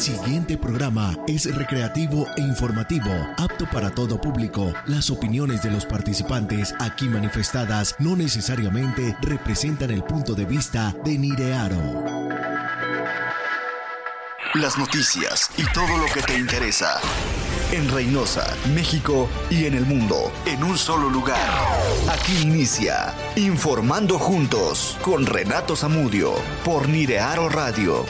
siguiente programa es recreativo e informativo, apto para todo público. Las opiniones de los participantes aquí manifestadas no necesariamente representan el punto de vista de Nirearo. Las noticias y todo lo que te interesa. En Reynosa, México y en el mundo, en un solo lugar. Aquí inicia Informando Juntos con Renato Zamudio por Nirearo Radio.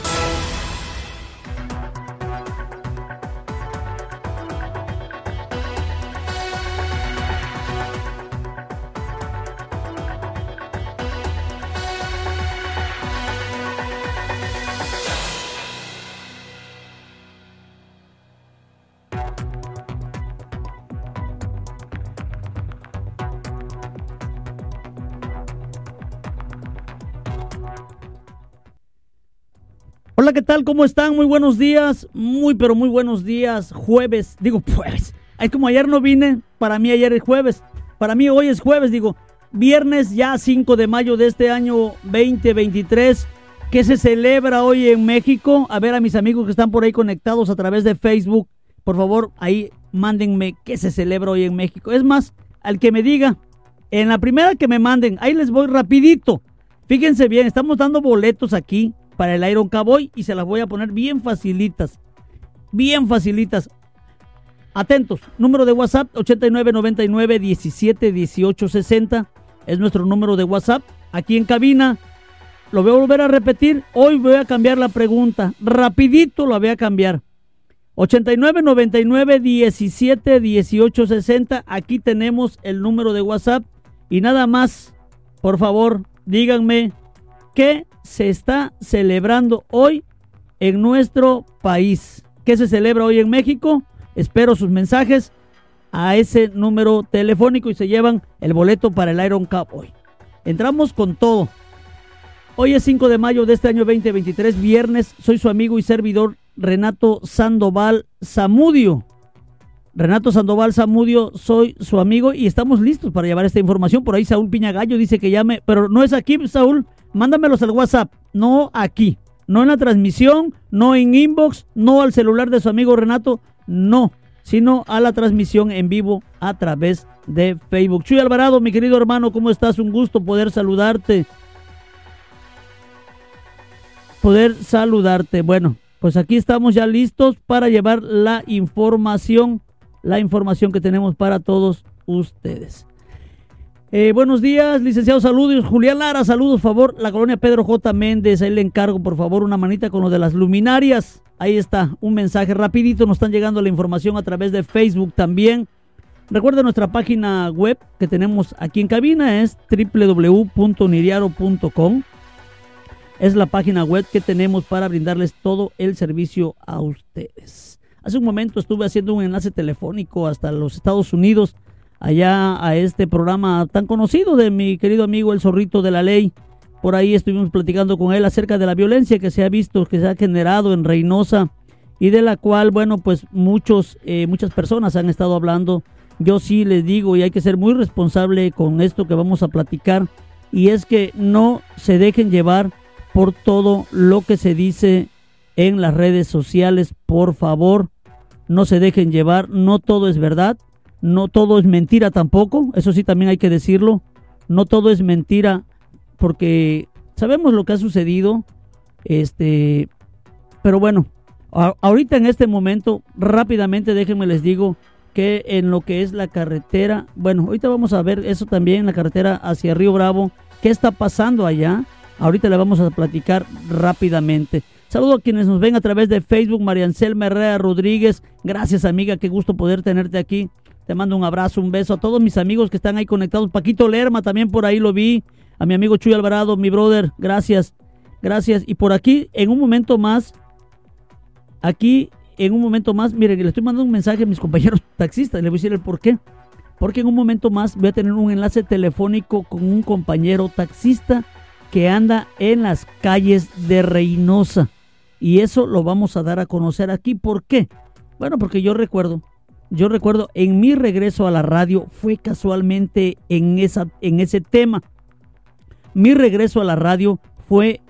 Tal? ¿Cómo están? Muy buenos días. Muy, pero muy buenos días. Jueves. Digo, pues. Ay, como ayer no vine. Para mí ayer es jueves. Para mí hoy es jueves. Digo, viernes ya 5 de mayo de este año 2023. ¿Qué se celebra hoy en México? A ver a mis amigos que están por ahí conectados a través de Facebook. Por favor, ahí mándenme qué se celebra hoy en México. Es más, al que me diga, en la primera que me manden, ahí les voy rapidito. Fíjense bien, estamos dando boletos aquí para el Iron Cowboy y se las voy a poner bien facilitas. Bien facilitas. Atentos, número de WhatsApp 8999 17 18 60 es nuestro número de WhatsApp. Aquí en cabina lo voy a volver a repetir. Hoy voy a cambiar la pregunta. Rapidito lo voy a cambiar. 8999 17 18 60. Aquí tenemos el número de WhatsApp. Y nada más, por favor, díganme qué se está celebrando hoy en nuestro país. ¿Qué se celebra hoy en México? Espero sus mensajes a ese número telefónico y se llevan el boleto para el Iron Cup hoy. Entramos con todo. Hoy es 5 de mayo de este año 2023, viernes. Soy su amigo y servidor Renato Sandoval Zamudio. Renato Sandoval Zamudio, soy su amigo y estamos listos para llevar esta información. Por ahí Saúl Piñagallo dice que llame, pero no es aquí, Saúl. Mándamelos al WhatsApp, no aquí, no en la transmisión, no en inbox, no al celular de su amigo Renato, no, sino a la transmisión en vivo a través de Facebook. Chuy Alvarado, mi querido hermano, ¿cómo estás? Un gusto poder saludarte. Poder saludarte. Bueno, pues aquí estamos ya listos para llevar la información, la información que tenemos para todos ustedes. Eh, buenos días, licenciado, saludos. Julián Lara, saludos, favor. La colonia Pedro J. Méndez, ahí le encargo, por favor, una manita con lo de las luminarias. Ahí está, un mensaje rapidito. Nos están llegando la información a través de Facebook también. Recuerda nuestra página web que tenemos aquí en cabina, es www.niriaro.com. Es la página web que tenemos para brindarles todo el servicio a ustedes. Hace un momento estuve haciendo un enlace telefónico hasta los Estados Unidos allá a este programa tan conocido de mi querido amigo El Zorrito de la Ley. Por ahí estuvimos platicando con él acerca de la violencia que se ha visto, que se ha generado en Reynosa y de la cual, bueno, pues muchos, eh, muchas personas han estado hablando. Yo sí les digo y hay que ser muy responsable con esto que vamos a platicar y es que no se dejen llevar por todo lo que se dice en las redes sociales, por favor, no se dejen llevar, no todo es verdad, no todo es mentira tampoco, eso sí también hay que decirlo. No todo es mentira porque sabemos lo que ha sucedido. Este, pero bueno, ahorita en este momento, rápidamente déjenme les digo que en lo que es la carretera, bueno, ahorita vamos a ver eso también, la carretera hacia Río Bravo, qué está pasando allá. Ahorita le vamos a platicar rápidamente. Saludo a quienes nos ven a través de Facebook, María Anselma Herrera Rodríguez. Gracias amiga, qué gusto poder tenerte aquí. Te mando un abrazo, un beso a todos mis amigos que están ahí conectados. Paquito Lerma también por ahí lo vi. A mi amigo Chuy Alvarado, mi brother, gracias. Gracias. Y por aquí, en un momento más, aquí, en un momento más, miren, le estoy mandando un mensaje a mis compañeros taxistas. Le voy a decir el por qué. Porque en un momento más voy a tener un enlace telefónico con un compañero taxista que anda en las calles de Reynosa. Y eso lo vamos a dar a conocer aquí. ¿Por qué? Bueno, porque yo recuerdo yo recuerdo en mi regreso a la radio fue casualmente en, esa, en ese tema. Mi regreso a la radio fue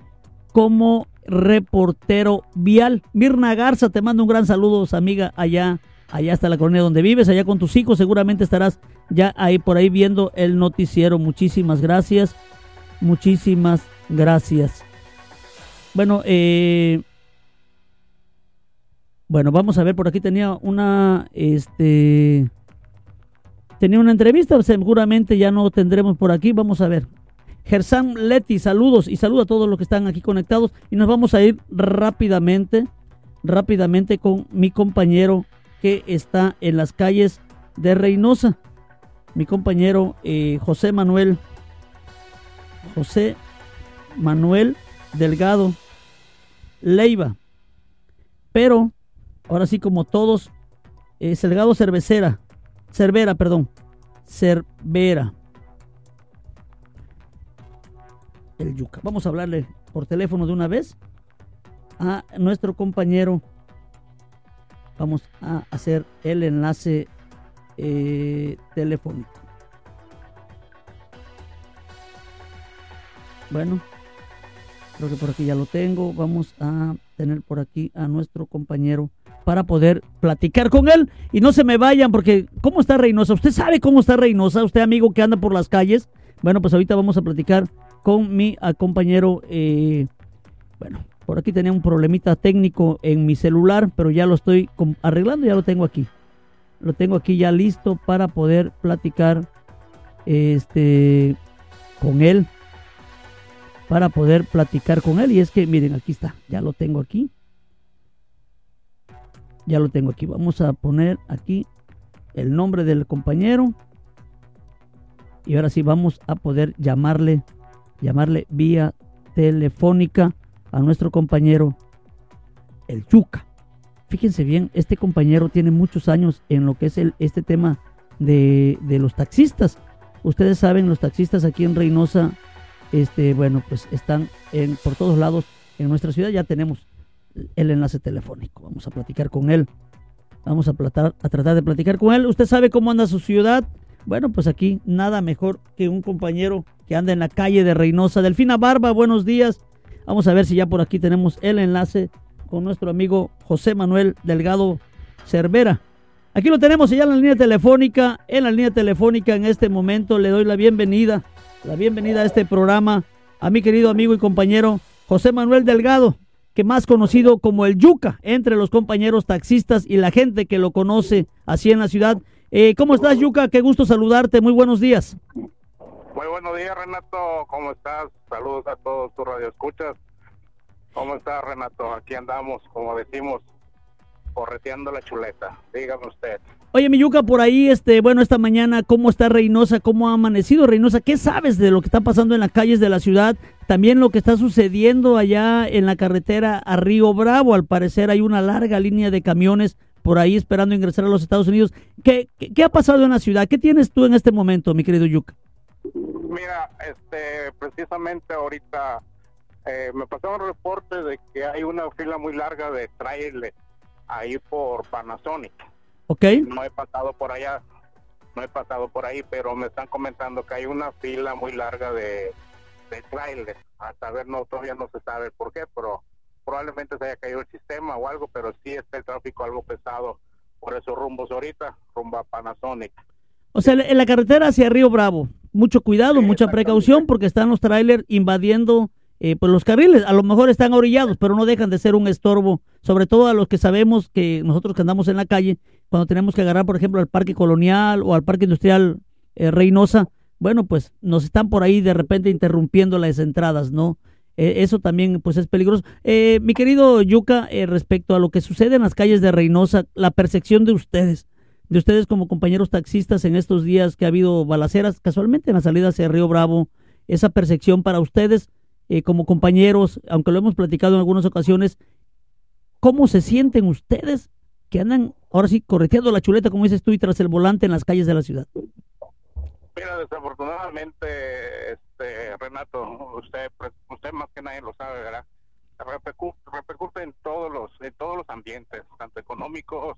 como reportero vial. Mirna Garza, te mando un gran saludo, amiga, allá, allá hasta la colonia donde vives, allá con tus hijos, seguramente estarás ya ahí por ahí viendo el noticiero. Muchísimas gracias, muchísimas gracias. Bueno, eh, bueno, vamos a ver, por aquí tenía una, este, tenía una entrevista, seguramente ya no tendremos por aquí, vamos a ver. Gersam Leti, saludos y saludos a todos los que están aquí conectados y nos vamos a ir rápidamente, rápidamente con mi compañero que está en las calles de Reynosa, mi compañero eh, José Manuel, José Manuel Delgado Leiva, pero ahora sí como todos, eh, Delgado Cervecera, Cervera, perdón, Cervera. el yuca. Vamos a hablarle por teléfono de una vez a nuestro compañero. Vamos a hacer el enlace eh, telefónico. Bueno, creo que por aquí ya lo tengo. Vamos a tener por aquí a nuestro compañero para poder platicar con él. Y no se me vayan porque ¿cómo está Reynosa? ¿Usted sabe cómo está Reynosa? ¿Usted amigo que anda por las calles? Bueno, pues ahorita vamos a platicar con mi compañero. Eh, bueno, por aquí tenía un problemita técnico en mi celular, pero ya lo estoy arreglando, ya lo tengo aquí. Lo tengo aquí ya listo para poder platicar este con él. Para poder platicar con él. Y es que, miren, aquí está. Ya lo tengo aquí. Ya lo tengo aquí. Vamos a poner aquí el nombre del compañero. Y ahora sí vamos a poder llamarle llamarle vía telefónica a nuestro compañero el Yuca. Fíjense bien, este compañero tiene muchos años en lo que es el, este tema de, los taxistas. Ustedes saben, los taxistas aquí en Reynosa, este, bueno, pues están en, por todos lados en nuestra ciudad. Ya tenemos el enlace telefónico. Vamos a platicar con él. Vamos a, a tratar de platicar con él. Usted sabe cómo anda su ciudad. Bueno, pues aquí nada mejor que un compañero que anda en la calle de Reynosa. Delfina Barba, buenos días. Vamos a ver si ya por aquí tenemos el enlace con nuestro amigo José Manuel Delgado Cervera. Aquí lo tenemos ya en la línea telefónica. En la línea telefónica en este momento le doy la bienvenida, la bienvenida a este programa a mi querido amigo y compañero José Manuel Delgado, que más conocido como el Yuca entre los compañeros taxistas y la gente que lo conoce así en la ciudad. Eh, ¿Cómo estás, Yuca? Qué gusto saludarte. Muy buenos días. Muy buenos días, Renato. ¿Cómo estás? Saludos a todos tus radioescuchas. ¿Cómo estás, Renato? Aquí andamos, como decimos, correteando la chuleta. Dígame usted. Oye, Miyuca, por ahí, este, bueno, esta mañana, ¿cómo está Reynosa? ¿Cómo ha amanecido Reynosa? ¿Qué sabes de lo que está pasando en las calles de la ciudad? También lo que está sucediendo allá en la carretera a Río Bravo. Al parecer hay una larga línea de camiones por ahí esperando ingresar a los Estados Unidos. ¿Qué, qué, ha pasado en la ciudad? ¿Qué tienes tú en este momento, mi querido Yuca? Mira, este, precisamente ahorita eh, me pasaron reporte de que hay una fila muy larga de trailers ahí por Panasonic. Ok. No he pasado por allá, no he pasado por ahí, pero me están comentando que hay una fila muy larga de, de trailers. A saber, no, todavía no se sabe por qué, pero probablemente se haya caído el sistema o algo, pero sí está el tráfico algo pesado por esos rumbos ahorita, rumbo a Panasonic. O sea, en la carretera hacia Río Bravo, mucho cuidado, mucha precaución porque están los trailers invadiendo eh, pues los carriles. A lo mejor están orillados, pero no dejan de ser un estorbo, sobre todo a los que sabemos que nosotros que andamos en la calle, cuando tenemos que agarrar, por ejemplo, al Parque Colonial o al Parque Industrial eh, Reynosa, bueno, pues nos están por ahí de repente interrumpiendo las entradas, ¿no? Eh, eso también pues es peligroso. mi querido Yuca, respecto a lo que sucede en las calles de Reynosa, la percepción de ustedes, de ustedes como compañeros taxistas en estos días que ha habido balaceras, casualmente en la salida hacia Río Bravo, esa percepción para ustedes eh, como compañeros, aunque lo hemos platicado en algunas ocasiones, ¿cómo se sienten ustedes que andan ahora sí correteando la chuleta, como dices tú, y tras el volante en las calles de la ciudad? Mira, desafortunadamente, este, Renato, usted, usted más que nadie lo sabe, ¿verdad? Repercute, en todos los, en todos los ambientes, tanto económicos,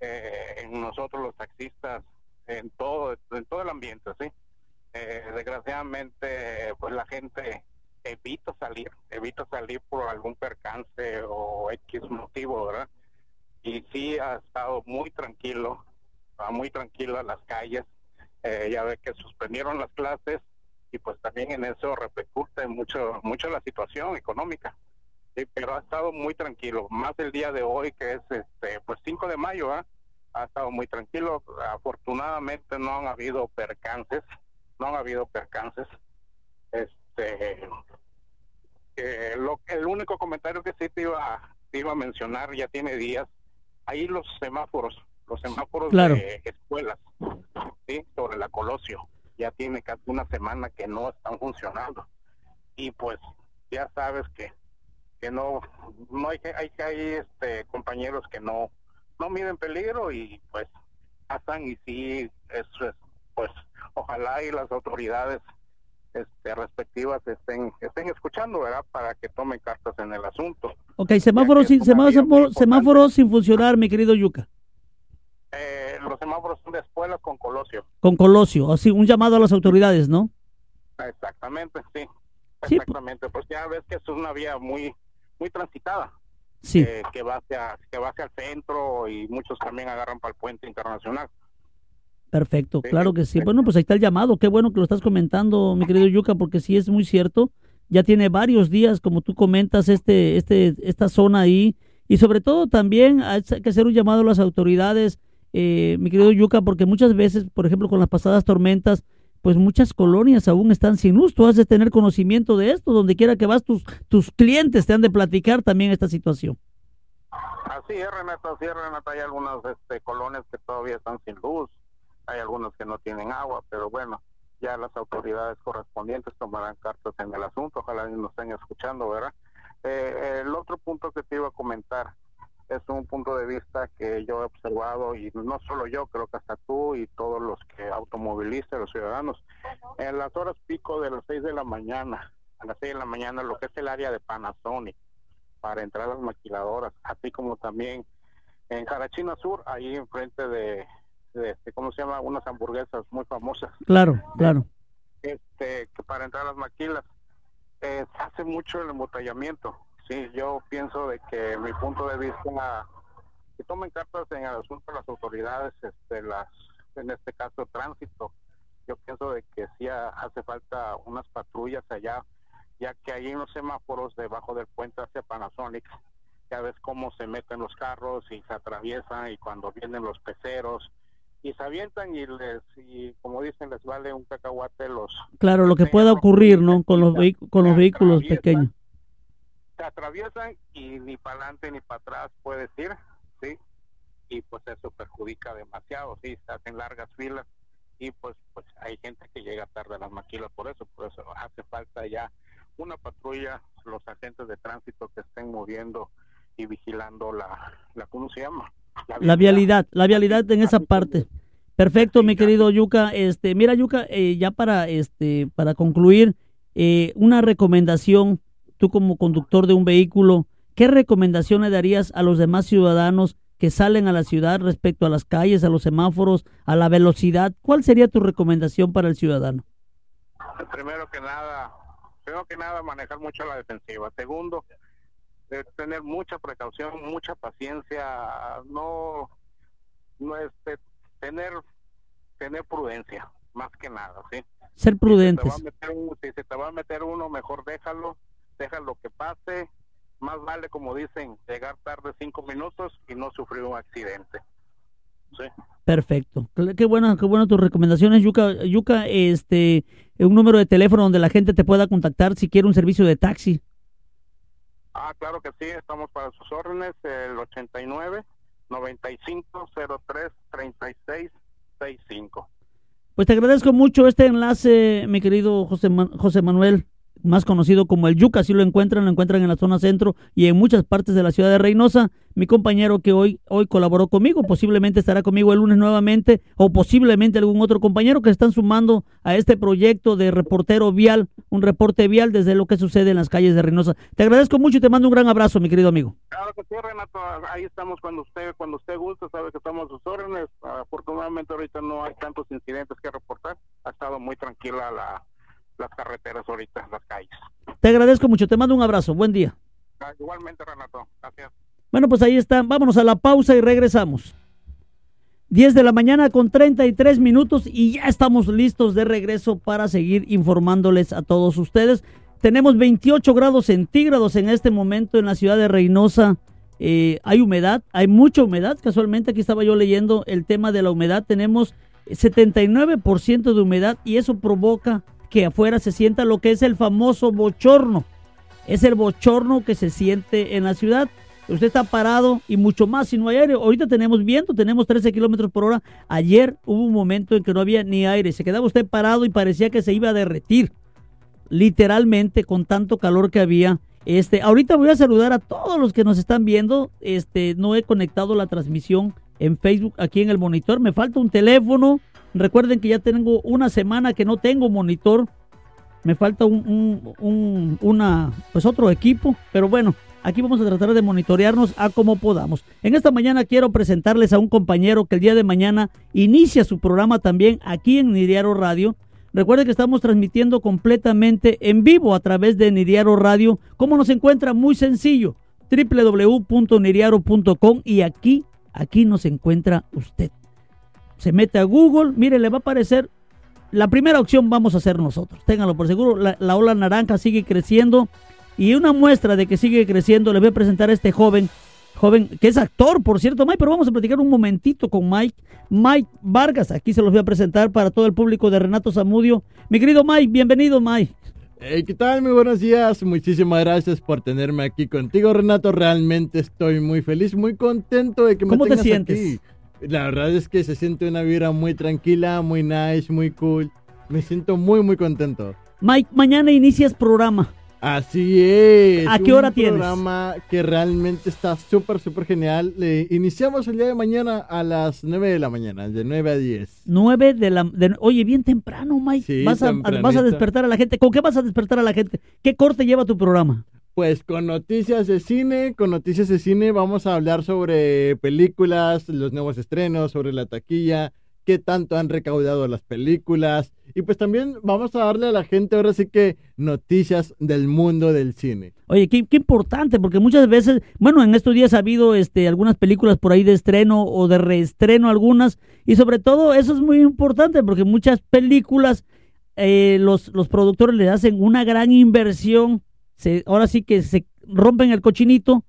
eh, en nosotros los taxistas, en todo, en todo el ambiente, ¿sí? Eh, desgraciadamente, pues la gente evito salir, evito salir por algún percance o X motivo, ¿verdad? Y sí ha estado muy tranquilo, muy tranquilo las calles. Eh, ya ve que suspendieron las clases y pues también en eso repercute mucho mucho la situación económica. Sí, pero ha estado muy tranquilo, más el día de hoy que es este pues 5 de mayo, ¿ah? ha estado muy tranquilo. Afortunadamente no han habido percances, no han habido percances. Este, lo, el único comentario que sí te iba, te iba a mencionar, ya tiene días, ahí los semáforos, los semáforos de escuelas, ¿sí? sobre la Colosio, ya tiene casi una semana que no están funcionando. Y pues ya sabes que que no no hay hay hay este compañeros que no no miden peligro y pues pasan y sí eso es pues ojalá y las autoridades este, respectivas estén estén escuchando, ¿verdad? Para que tomen cartas en el asunto. Ok, semáforos sin, semáforos, sin funcionar, mi querido Yuca. Eh, los semáforos son de escuelas con Colosio. Con Colosio, así un llamado a las autoridades, ¿no? Exactamente, sí. Exactamente, pues ya ves que es una vía muy muy transitada. Sí. Eh, que va hacia que va hacia el centro y muchos también agarran para el puente internacional. Perfecto, claro que sí. Bueno, pues ahí está el llamado. Qué bueno que lo estás comentando, mi querido Yuca, porque sí es muy cierto. Ya tiene varios días, como tú comentas, este, este, esta zona ahí. Y sobre todo también hay que hacer un llamado a las autoridades, eh, mi querido Yuca, porque muchas veces, por ejemplo, con las pasadas tormentas, pues muchas colonias aún están sin luz. Tú has de tener conocimiento de esto. Donde quiera que vas, tus, tus clientes te han de platicar también esta situación. Así es, Renata, así es, Renata. Hay algunas este, colonias que todavía están sin luz hay algunos que no tienen agua, pero bueno, ya las autoridades correspondientes tomarán cartas en el asunto, ojalá nos estén escuchando, ¿verdad? Eh, el otro punto que te iba a comentar es un punto de vista que yo he observado y no solo yo, creo que hasta tú y todos los que automovilistas, los ciudadanos, en las horas pico de las 6 de la mañana, a las 6 de la mañana, lo que es el área de Panasonic, para entrar a las maquiladoras, así como también en Carachina Sur, ahí enfrente de este, ¿cómo se llama? Unas hamburguesas muy famosas. Claro, claro. Este, que para entrar a las maquilas eh, hace mucho el embotellamiento. Sí, yo pienso de que mi punto de vista que tomen cartas en el asunto de las autoridades, este, las, en este caso tránsito. Yo pienso de que sí hace falta unas patrullas allá, ya que en los semáforos debajo del puente hacia Panasonic, ya ves cómo se meten los carros y se atraviesan y cuando vienen los peceros y se avientan y les y como dicen les vale un cacahuate los claro lo que pueda ocurrir no con los con los vehículos pequeños. se atraviesan y ni para adelante ni para atrás puedes ir sí y pues eso perjudica demasiado sí se hacen largas filas y pues pues hay gente que llega tarde a las maquilas por eso por eso hace falta ya una patrulla los agentes de tránsito que estén moviendo y vigilando la la cómo se llama la vialidad, la vialidad en esa parte. Perfecto, mi querido Yuca. Este, mira, Yuca, eh, ya para este, para concluir, eh, una recomendación, tú como conductor de un vehículo, ¿qué recomendación le darías a los demás ciudadanos que salen a la ciudad respecto a las calles, a los semáforos, a la velocidad? ¿Cuál sería tu recomendación para el ciudadano? Primero que nada, primero que nada, manejar mucho la defensiva. Segundo, de tener mucha precaución, mucha paciencia, no, no este, tener, tener prudencia, más que nada, ¿sí? Ser prudentes. Si, se te va a meter uno, mejor déjalo, déjalo que pase, más vale, como dicen, llegar tarde cinco minutos y no sufrir un accidente. ¿sí? Perfecto. Qué bueno, qué bueno tus recomendaciones, Yuca. Yuca, este, un número de teléfono donde la gente te pueda contactar si quiere un servicio de taxi. Ah, claro que sí, estamos para sus órdenes, el 89 95 03 36 65. Pues te agradezco mucho este enlace, mi querido José, José Manuel más conocido como el Yuca, si lo encuentran, lo encuentran en la zona centro y en muchas partes de la ciudad de Reynosa. Mi compañero que hoy, hoy colaboró conmigo, posiblemente estará conmigo el lunes nuevamente, o posiblemente algún otro compañero que están sumando a este proyecto de reportero vial, un reporte vial desde lo que sucede en las calles de Reynosa. Te agradezco mucho y te mando un gran abrazo, mi querido amigo. Claro que sí, Renato, ahí estamos cuando usted, cuando usted gusta, sabe que estamos a sus órdenes. Afortunadamente ahorita no hay tantos incidentes que reportar, ha estado muy tranquila la las carreteras ahorita, las calles. Te agradezco mucho, te mando un abrazo, buen día. Ah, igualmente, Renato, gracias. Bueno, pues ahí está, vámonos a la pausa y regresamos. 10 de la mañana con 33 minutos y ya estamos listos de regreso para seguir informándoles a todos ustedes. Tenemos 28 grados centígrados en este momento en la ciudad de Reynosa. Eh, hay humedad, hay mucha humedad. Casualmente aquí estaba yo leyendo el tema de la humedad. Tenemos 79% de humedad y eso provoca que afuera se sienta lo que es el famoso bochorno. Es el bochorno que se siente en la ciudad. Usted está parado y mucho más si no hay aire. Ahorita tenemos viento, tenemos 13 kilómetros por hora. Ayer hubo un momento en que no había ni aire. Se quedaba usted parado y parecía que se iba a derretir. Literalmente con tanto calor que había. Este, ahorita voy a saludar a todos los que nos están viendo. Este, no he conectado la transmisión en Facebook aquí en el monitor. Me falta un teléfono. Recuerden que ya tengo una semana que no tengo monitor. Me falta un, un, una, pues otro equipo. Pero bueno, Aquí vamos a tratar de monitorearnos a como podamos. En esta mañana quiero presentarles a un compañero que el día de mañana inicia su programa también aquí en Nidiaro Radio. Recuerde que estamos transmitiendo completamente en vivo a través de Nidiaro Radio. ¿Cómo nos encuentra? Muy sencillo. www.niriaro.com y aquí, aquí nos encuentra usted. Se mete a Google, mire, le va a aparecer la primera opción vamos a hacer nosotros. Ténganlo por seguro. La, la, ola naranja sigue creciendo. Y una muestra de que sigue creciendo, le voy a presentar a este joven, joven que es actor, por cierto, Mike, pero vamos a platicar un momentito con Mike. Mike Vargas, aquí se los voy a presentar para todo el público de Renato Zamudio. Mi querido Mike, bienvenido Mike. Hey, ¿Qué tal? Muy buenos días. Muchísimas gracias por tenerme aquí contigo, Renato. Realmente estoy muy feliz, muy contento de que me ¿Cómo tengas te sientes? aquí. La verdad es que se siente una vibra muy tranquila, muy nice, muy cool. Me siento muy, muy contento. Mike, mañana inicias programa. Así es. ¿A qué hora un tienes? programa que realmente está súper, súper genial. Le iniciamos el día de mañana a las 9 de la mañana, de 9 a 10. 9 de la... de- oye, bien temprano, Mike. Sí, vas, a, vas a despertar a la gente. ¿Con qué vas a despertar a la gente? ¿Qué corte lleva tu programa? Pues con noticias de cine, con noticias de cine vamos a hablar sobre películas, los nuevos estrenos, sobre la taquilla, qué tanto han recaudado las películas y pues también vamos a darle a la gente ahora sí que noticias del mundo del cine. Oye, qué, qué importante, porque muchas veces, bueno, en estos días ha habido este, algunas películas por ahí de estreno o de reestreno algunas, y sobre todo eso es muy importante, porque muchas películas eh, los, los productores le hacen una gran inversión, se, ahora sí que se rompen el cochinito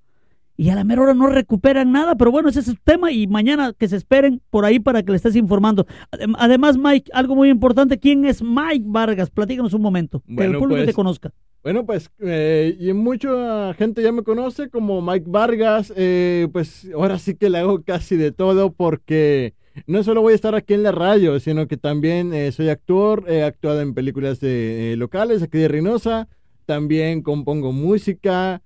y a la mera hora no recuperan nada, pero bueno, ese es el tema y mañana que se esperen por ahí para que le estés informando. Adem- Además, Mike, algo muy importante, ¿quién es Mike Vargas? Platícanos un momento, que el Bueno, público pues, te conozca. Bueno, pues, eh, y mucha gente ya me conoce como Mike Vargas, eh, pues ahora sí que le hago casi de todo porque no solo voy a estar aquí en la radio, sino que también eh, soy actor, he actuado en películas de, eh, locales aquí de Reynosa, también compongo música,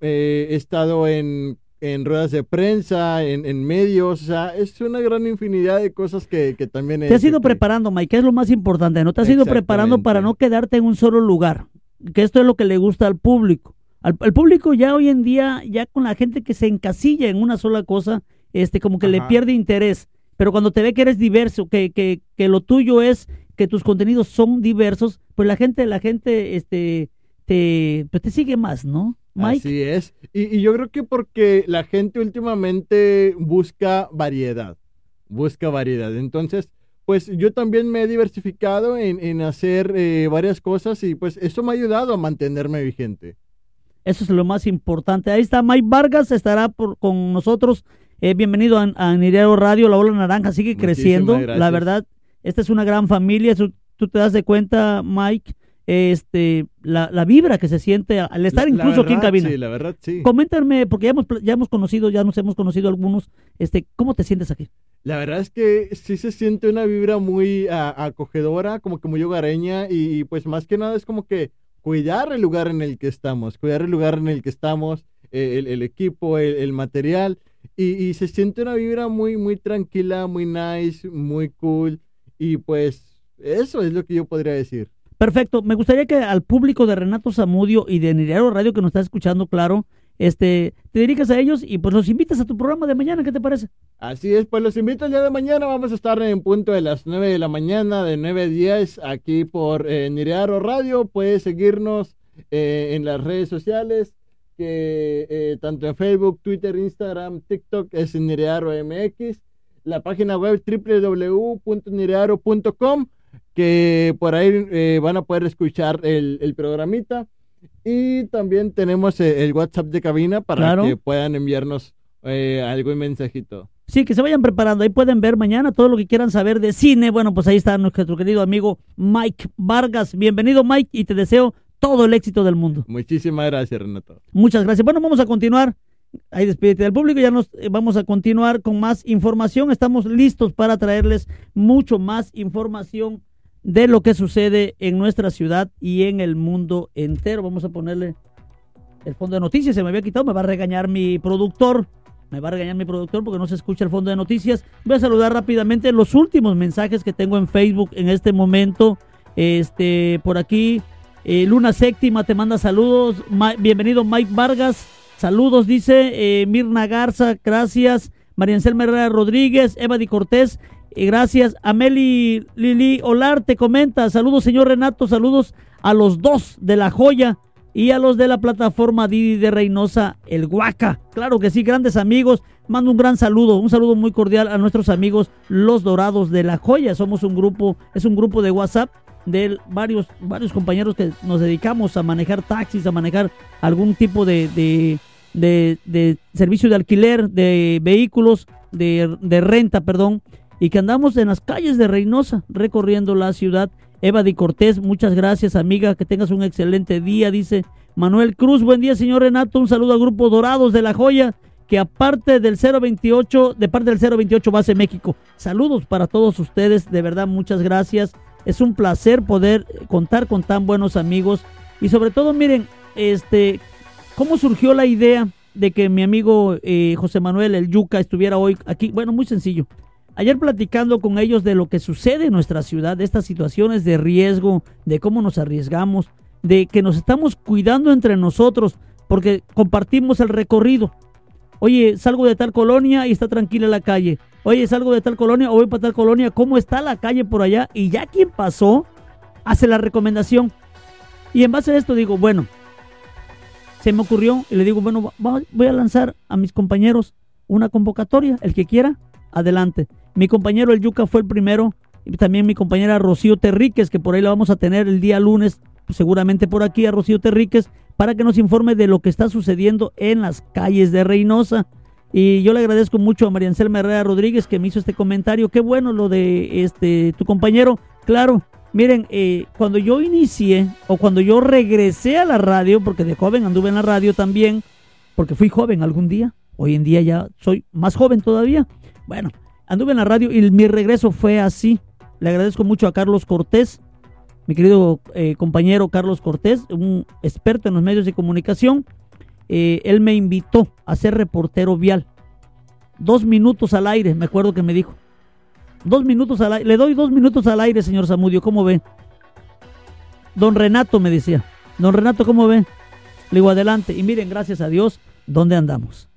eh, he estado en, en ruedas de prensa, en, en medios, o sea, es una gran infinidad de cosas que, que también he Te has ido que- preparando, Mike, que es lo más importante, ¿no? Te has ido preparando para no quedarte en un solo lugar, que esto es lo que le gusta al público. Al, al público ya hoy en día, ya con la gente que se encasilla en una sola cosa, este, como que le pierde interés. Pero cuando te ve que eres diverso, que, que, que lo tuyo es, que tus contenidos son diversos, pues la gente, la gente, este, te, pues te sigue más, ¿no? Mike. Así es. Y, y yo creo que porque la gente últimamente busca variedad. Busca variedad. Entonces, pues yo también me he diversificado en, en hacer eh, varias cosas y pues eso me ha ayudado a mantenerme vigente. Eso es lo más importante. Ahí está Mike Vargas, estará por, con nosotros. Eh, bienvenido a, a Nireo Radio, la ola naranja sigue Muchísimas creciendo. gracias. La verdad, esta es una gran familia. Tú te das de cuenta, Mike, este, la, la vibra que se siente al estar La- la incluso aquí en cabina. Sí, la verdad, sí. Coméntame, porque ya hemos, ya hemos conocido, ya nos hemos conocido algunos. Este, ¿Cómo te sientes aquí? La verdad es que sí se siente una vibra muy ah, acogedora, como que muy hogareña y, y, pues más que nada es como que cuidar el lugar en el que estamos, cuidar el lugar en el que estamos, eh, el, el equipo, el, el material y, y se siente una vibra muy, muy tranquila, muy nice, muy cool y pues eso es lo que yo podría decir. Perfecto. Me gustaría que al público de Renato Zamudio y de Niriaro Radio que nos está escuchando, claro, este, te dedicas a ellos y pues los invitas a tu programa de mañana, ¿qué te parece? Así es, pues los invito el día de mañana, vamos a estar en punto de las 9 de la mañana, de 9 a 10, aquí por eh, Nirearo Radio, puedes seguirnos eh, en las redes sociales, que eh, tanto en Facebook, Twitter, Instagram, TikTok es Nirearo MX, la página web www.nirearo.com, que por ahí eh, van a poder escuchar el, el programita. Y también tenemos eh, el WhatsApp de cabina para Claro. que puedan enviarnos eh, algún mensajito. Sí, que se vayan preparando. Ahí pueden ver mañana todo lo que quieran saber de cine. Bueno, pues ahí está nuestro querido amigo Mike Vargas. Bienvenido, Mike, y te deseo todo el éxito del mundo. Muchísimas gracias, Renato. Muchas gracias. Bueno, vamos a continuar. Ahí despídete del público. Ya nos eh, vamos a continuar con más información. Estamos listos para traerles mucho más información de lo que sucede en nuestra ciudad y en el mundo entero. Vamos a ponerle el fondo de noticias. Se me había quitado. Me va a regañar mi productor. Me va a regañar mi productor porque no se escucha el fondo de noticias. Voy a saludar rápidamente los últimos mensajes que tengo en Facebook en este momento. Este, por aquí, eh, Luna Séptima te manda saludos. Bienvenido Mike Vargas. Saludos, dice eh, Mirna Garza, gracias. María Anselma Rodríguez, Eva Di Cortés, eh, gracias. Ameli Lili Olar te comenta, saludos señor Renato, saludos a los dos de La Joya y a los de la plataforma Didi de Reynosa, el Guaca. Claro que sí, grandes amigos. Mando un gran saludo, un saludo muy cordial a nuestros amigos Los Dorados de La Joya. Somos un grupo, es un grupo de WhatsApp de varios, varios compañeros que nos dedicamos a manejar taxis, a manejar algún tipo de, de, de- de servicio de alquiler de vehículos, de, de renta, perdón, y que andamos en las calles de Reynosa recorriendo la ciudad. Eva Di Cortés, muchas gracias amiga, que tengas un excelente día, dice Manuel Cruz, buen día señor Renato, un saludo al grupo Dorados de La Joya, que aparte del 028, de parte del 028 Base México, saludos para todos ustedes, de verdad muchas gracias, es un placer poder contar con tan buenos amigos. Y sobre todo miren, este, cómo surgió la idea de que mi amigo eh, José Manuel El Yuca estuviera hoy aquí, bueno, muy sencillo. Ayer platicando con ellos de lo que sucede en nuestra ciudad, de estas situaciones de riesgo, de cómo nos arriesgamos, de que nos estamos cuidando entre nosotros, porque compartimos el recorrido. Oye, salgo de tal colonia y está tranquila la calle. Oye, salgo de tal colonia o voy para tal colonia, ¿cómo está la calle por allá? Y ya quien pasó hace la recomendación. Y en base a esto digo, bueno, se me ocurrió y le digo, bueno, voy a lanzar a mis compañeros una convocatoria, el que quiera, adelante. Mi compañero el Yuca fue el primero y también mi compañera Rocío Terríquez, que por ahí la vamos a tener el día lunes, seguramente por aquí a Rocío Terríquez, para que nos informe de lo que está sucediendo en las calles de Reynosa. Y yo le agradezco mucho a María Anselma Rodríguez que me hizo este comentario. Qué bueno lo de este tu compañero. Claro, miren, eh, cuando yo inicié o cuando yo regresé a la radio, porque de joven anduve en la radio también, porque fui joven algún día. Hoy en día ya soy más joven todavía. Bueno, anduve en la radio y mi regreso fue así. Le agradezco mucho a Carlos Cortés, mi querido eh, compañero Carlos Cortés, un experto en los medios de comunicación. Eh, él me invitó a ser reportero vial. Dos minutos al aire, me acuerdo que me dijo. Dos minutos al aire. Le doy dos minutos al aire, señor Zamudio, ¿cómo ve? Don Renato me decía. Don Renato, ¿cómo ve? Le digo, adelante. Y miren, gracias a Dios, ¿dónde andamos?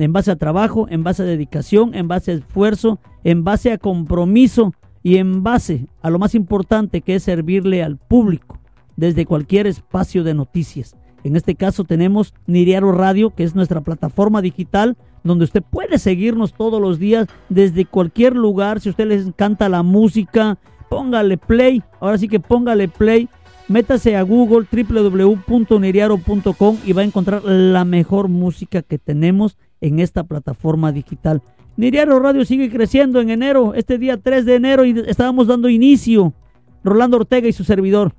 En base a trabajo, en base a dedicación, en base a esfuerzo, en base a compromiso y en base a lo más importante que es servirle al público desde cualquier espacio de noticias. En este caso tenemos Niriaro Radio, que es nuestra plataforma digital donde usted puede seguirnos todos los días desde cualquier lugar. Si a usted les encanta la música, póngale play. Ahora sí que póngale play. Métase a Google www.niriaro.com y va a encontrar la mejor música que tenemos en esta plataforma digital. Niriaro Radio sigue creciendo en enero, este día 3 de enero, y estábamos dando inicio. Rolando Ortega y su servidor.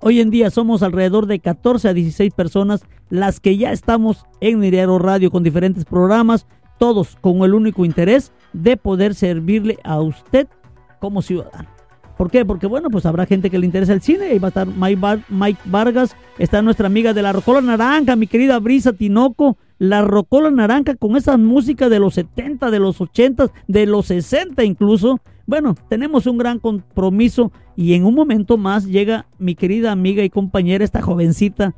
Hoy en día somos alrededor de 14 a 16 personas las que ya estamos en Niriaro Radio con diferentes programas, todos con el único interés de poder servirle a usted como ciudadano. ¿Por qué? Porque bueno, pues habrá gente que le interesa el cine y va a estar Mike Vargas, está nuestra amiga de la Rocola Naranja, mi querida Brisa Tinoco, la Rocola Naranja con esa música de los 70, de los 80, de los 60 incluso. Bueno, tenemos un gran compromiso y en un momento más llega mi querida amiga y compañera, esta jovencita,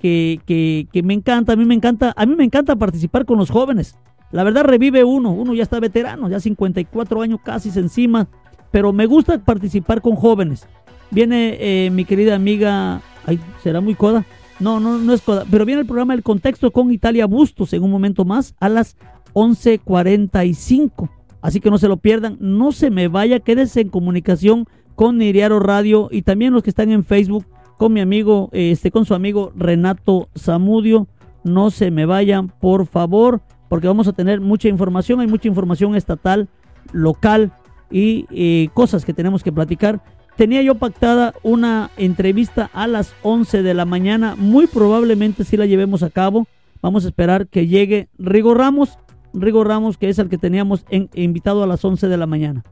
que, que, que me encanta, a mí me encanta, a mí me encanta participar con los jóvenes. La verdad revive uno, uno ya está veterano, ya 54 años casi encima, pero me gusta participar con jóvenes. Viene eh, mi querida amiga, ay, ¿será muy coda? No, no, no es coda, pero viene el programa El Contexto con Italia Bustos en un momento más a las 11.45. Así que no se lo pierdan, no se me vaya, quédese en comunicación con Niriaro Radio y también los que están en Facebook con mi amigo, este, con su amigo Renato Zamudio. No se me vayan, por favor, porque vamos a tener mucha información, hay mucha información estatal, local y eh, cosas que tenemos que platicar. Tenía yo pactada una entrevista a las 11 de la mañana, muy probablemente si la llevemos a cabo. Vamos a esperar que llegue Rigo Ramos, Rigo Ramos que es el que teníamos invitado a las 11 de la mañana.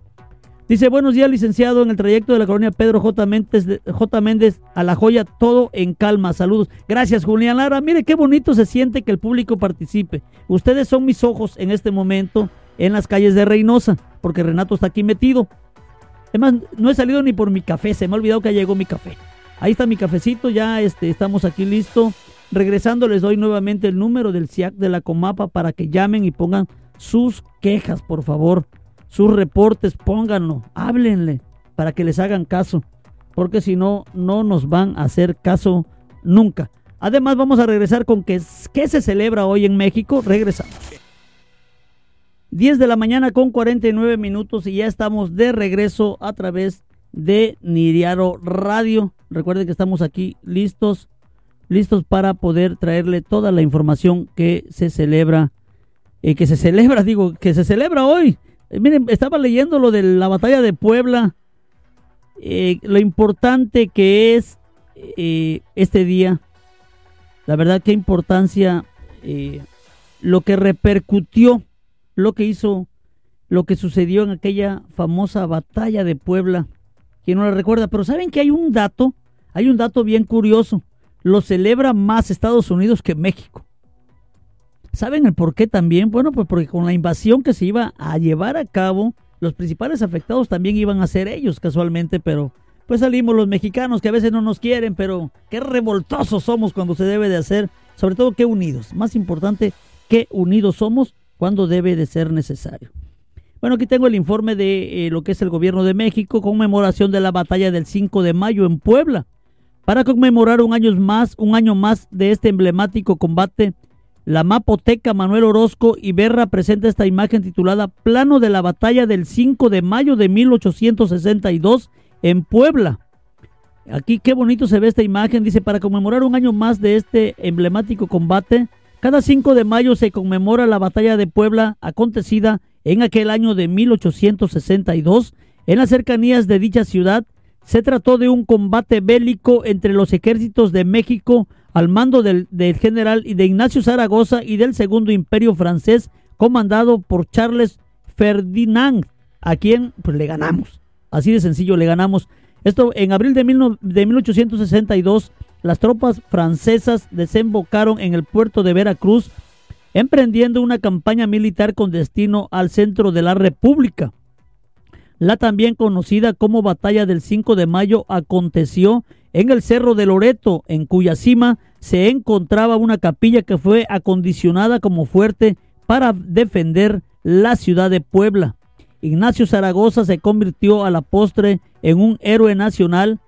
Dice, buenos días, licenciado, en el trayecto de la colonia Pedro J. Méndez, J. Méndez a La Joya, todo en calma. Saludos. Gracias, Julián Lara. Mire qué bonito se siente que el público participe. Ustedes son mis ojos en este momento en las calles de Reynosa, porque Renato está aquí metido. Además, no he salido ni por mi café, se me ha olvidado que llegó mi café. Ahí está mi cafecito, ya este, estamos aquí listo. Regresando les doy nuevamente el número del CIAC de la Comapa para que llamen y pongan sus quejas, por favor sus reportes, pónganlo, háblenle para que les hagan caso, porque si no, no nos van a hacer caso nunca. Además, vamos a regresar con qué, qué se celebra hoy en México. Regresamos. 10 de la mañana con 49 minutos y ya estamos de regreso a través de Niriaro Radio. Recuerden que estamos aquí listos, listos para poder traerle toda la información que se celebra, eh, que se celebra, digo, que se celebra hoy eh, miren, estaba leyendo lo de la batalla de Puebla, eh, lo importante que es eh, este día. La verdad, qué importancia lo que repercutió, lo que hizo, lo que sucedió en aquella famosa batalla de Puebla. Quien no la recuerda, pero saben que hay un dato, hay un dato bien curioso. Lo celebra más Estados Unidos que México. ¿Saben el por qué también? Bueno, pues porque con la invasión que se iba a llevar a cabo, los principales afectados también iban a ser ellos casualmente, pero pues salimos los mexicanos que a veces no nos quieren, pero qué revoltosos somos cuando se debe de hacer, sobre todo qué unidos. Más importante, qué unidos somos cuando debe de ser necesario. Bueno, aquí tengo el informe de eh, lo que es el gobierno de México, conmemoración de la batalla del 5 de mayo en Puebla. Para conmemorar un año más, un año más de este emblemático combate, la Mapoteca Manuel Orozco Iberra presenta esta imagen titulada Plano de la batalla del 5 de mayo de 1862 en Puebla. Aquí qué bonito se ve esta imagen. Dice, para conmemorar un año más de este emblemático combate, cada 5 de mayo se conmemora la batalla de Puebla acontecida en aquel año de 1862 en las cercanías de dicha ciudad. Se trató de un combate bélico entre los ejércitos de México, al mando del, general y de Ignacio Zaragoza y del Segundo Imperio francés, comandado por Charles Ferdinand, a quien pues le ganamos. Así de sencillo, le ganamos. Esto en abril de, de 1862, las tropas francesas desembocaron en el puerto de Veracruz, emprendiendo una campaña militar con destino al centro de la República. La también conocida como Batalla del 5 de Mayo aconteció en el Cerro de Loreto, en cuya cima se encontraba una capilla que fue acondicionada como fuerte para defender la ciudad de Puebla. Ignacio Zaragoza se convirtió a la postre en un héroe nacional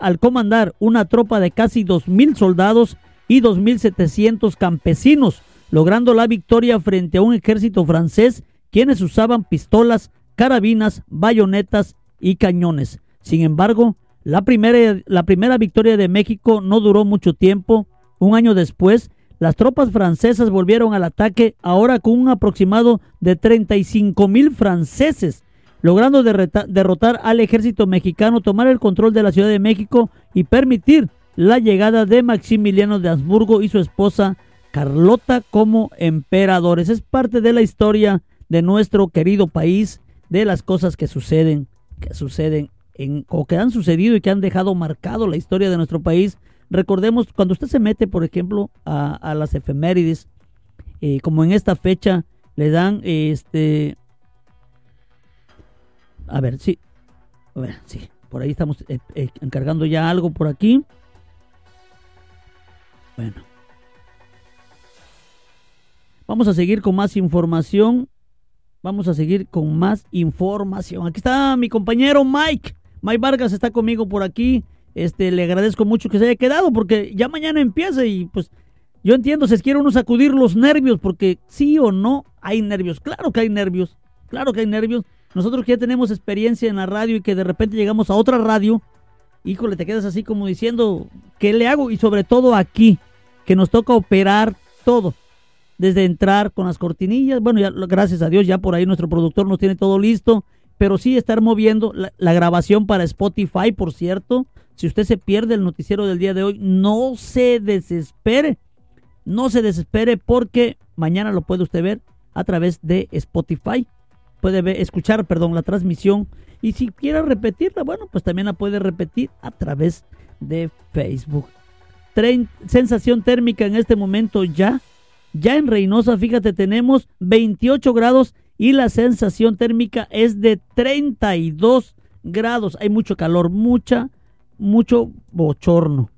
al comandar una tropa de casi 2.000 soldados y 2.700 campesinos, logrando la victoria frente a un ejército francés quienes usaban pistolas, carabinas, bayonetas y cañones. Sin embargo, la primera, la primera victoria de México no duró mucho tiempo. Un año después, las tropas francesas volvieron al ataque, ahora con un aproximado de 35 mil franceses, logrando derrotar al ejército mexicano, tomar el control de la Ciudad de México y permitir la llegada de Maximiliano de Habsburgo y su esposa Carlota como emperadores. Es parte de la historia de nuestro querido país, de las cosas que suceden, que suceden o que han sucedido y que han dejado marcado la historia de nuestro país. Recordemos, cuando usted se mete, por ejemplo, a, las efemérides, eh, como en esta fecha, le dan este. A ver, sí. A ver, sí. Por ahí estamos eh, eh, encargando ya algo por aquí. Bueno. Vamos a seguir con más información. Vamos a seguir con más información. Aquí está mi compañero Mike. Mike Vargas está conmigo por aquí. Este, le agradezco mucho que se haya quedado porque ya mañana empieza y pues yo entiendo, se quiere uno sacudir los nervios porque sí o no hay nervios. Claro que hay nervios. Claro que hay nervios. Nosotros que ya tenemos experiencia en la radio y que de repente llegamos a otra radio, híjole, te quedas así como diciendo, ¿qué le hago? Y sobre todo aquí, que nos toca operar todo. Desde entrar con las cortinillas, bueno, ya, gracias a Dios, ya por ahí nuestro productor nos tiene todo listo, pero sí estar moviendo la, la grabación para Spotify, por cierto. Si usted se pierde el noticiero del día de hoy, no se desespere. No se desespere porque mañana lo puede usted ver a través de Spotify. Puede escuchar, perdón, la transmisión. Y si quiere repetirla, bueno, pues también la puede repetir a través de Facebook. sensación térmica en este momento ya. Ya en Reynosa, fíjate, tenemos 28 grados y la sensación térmica es de 32 grados. Hay mucho calor, mucha, mucho bochorno.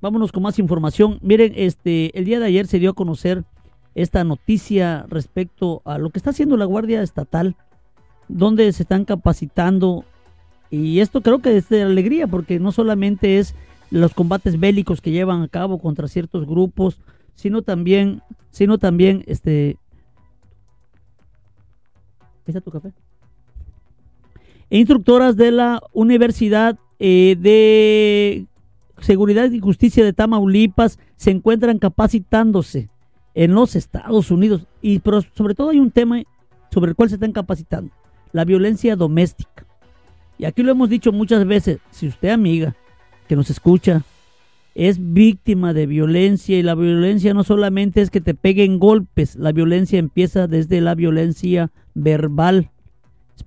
Vámonos con más información. Miren, este, el día de ayer se dio a conocer esta noticia respecto a lo que está haciendo la Guardia Estatal, donde se están capacitando. Y esto creo que es de alegría, porque no solamente es los combates bélicos que llevan a cabo contra ciertos grupos, sino también, sino también, este, está tu café? instructoras de la Universidad eh, de Seguridad y Justicia de Tamaulipas se encuentran capacitándose en los Estados Unidos. Y pero sobre todo hay un tema sobre el cual se están capacitando, la violencia doméstica. Y aquí lo hemos dicho muchas veces, si usted amiga que nos escucha es víctima de violencia y la violencia no solamente es que te peguen golpes, la violencia empieza desde la violencia verbal,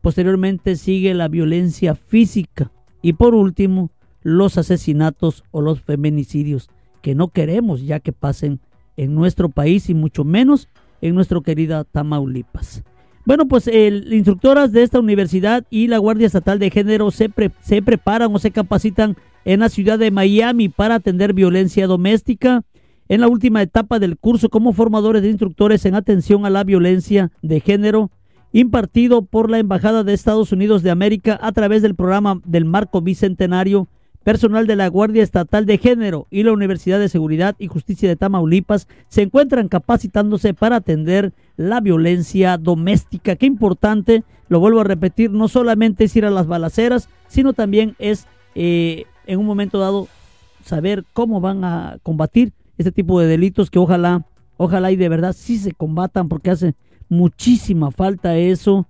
posteriormente sigue la violencia física. Y por último los asesinatos o los feminicidios que no queremos ya que pasen en nuestro país y mucho menos en nuestra querida Tamaulipas. Bueno, pues el, instructoras de esta universidad y la Guardia Estatal de Género se, se preparan o se capacitan en la ciudad de Miami para atender violencia doméstica. En la última etapa del curso como formadores de instructores en atención a la violencia de género, impartido por la Embajada de Estados Unidos de América a través del programa del Marco Bicentenario Personal de la Guardia Estatal de Género y la Universidad de Seguridad y Justicia de Tamaulipas se encuentran capacitándose para atender la violencia doméstica. Qué importante, lo vuelvo a repetir, no solamente es ir a las balaceras, sino también es eh, en un momento dado saber cómo van a combatir este tipo de delitos que ojalá, ojalá y de verdad sí se combatan porque hace muchísima falta eso.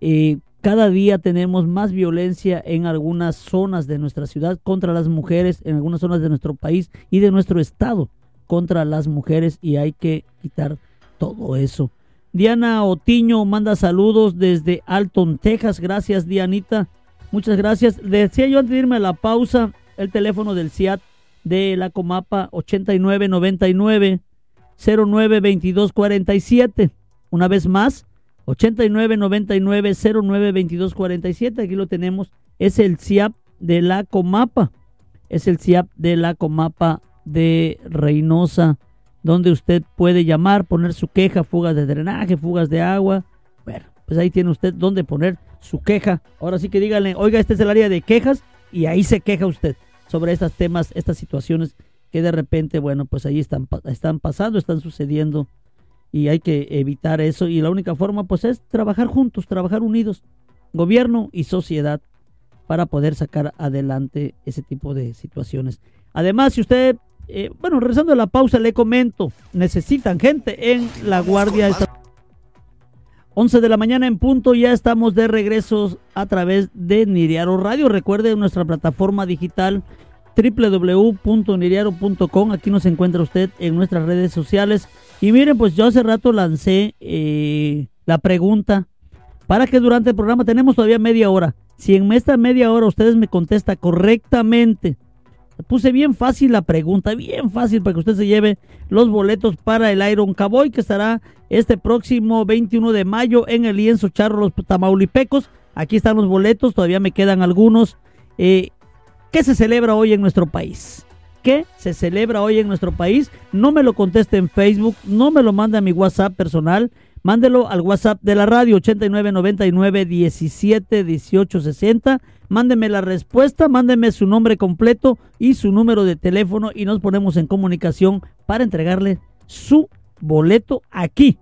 Eh, cada día tenemos más violencia en algunas zonas de nuestra ciudad contra las mujeres, en algunas zonas de nuestro país y de nuestro estado contra las mujeres y hay que quitar todo eso. Diana Otiño manda saludos desde Alton, Texas. Gracias, Dianita. Muchas gracias. Decía yo antes de irme a la pausa el teléfono del CIAT de la Comapa 8999 092247. Una vez más, 8999-092247. Aquí lo tenemos. Es el CIAP de la Comapa. Es el CIAP de la Comapa de Reynosa, donde usted puede llamar, poner su queja, fugas de drenaje, fugas de agua. Bueno, pues ahí tiene usted donde poner su queja. Ahora sí que díganle, oiga, este es el área de quejas y ahí se queja usted sobre estos temas, estas situaciones que de repente, bueno, pues ahí están, están pasando, están sucediendo y hay que evitar eso y la única forma pues es trabajar juntos, trabajar unidos, gobierno y sociedad para poder sacar adelante ese tipo de situaciones. Además, si usted, eh, bueno, regresando a la pausa, le comento, necesitan gente en la Guardia 11 de la mañana en punto, ya estamos de regreso a través de Niriaro Radio. Recuerde nuestra plataforma digital www.niriaro.com. Aquí nos encuentra usted en nuestras redes sociales y miren, pues yo hace rato lancé eh, la pregunta para que durante el programa tenemos todavía media hora. Si en esta media hora ustedes me contestan correctamente, puse bien fácil la pregunta, bien fácil para que usted se lleve los boletos para el Iron Cowboy que estará este próximo 21 de mayo en el lienzo Charro Los Tamaulipecos. Aquí están los boletos, todavía me quedan algunos. Eh, ¿Qué se celebra hoy en nuestro país? ¿Qué se celebra hoy en nuestro país? No me lo conteste en Facebook, no me lo mande a mi WhatsApp personal, mándelo al WhatsApp de la radio 8999 17 18 60. Mándeme la respuesta, mándeme su nombre completo y su número de teléfono y nos ponemos en comunicación para entregarle su boleto aquí.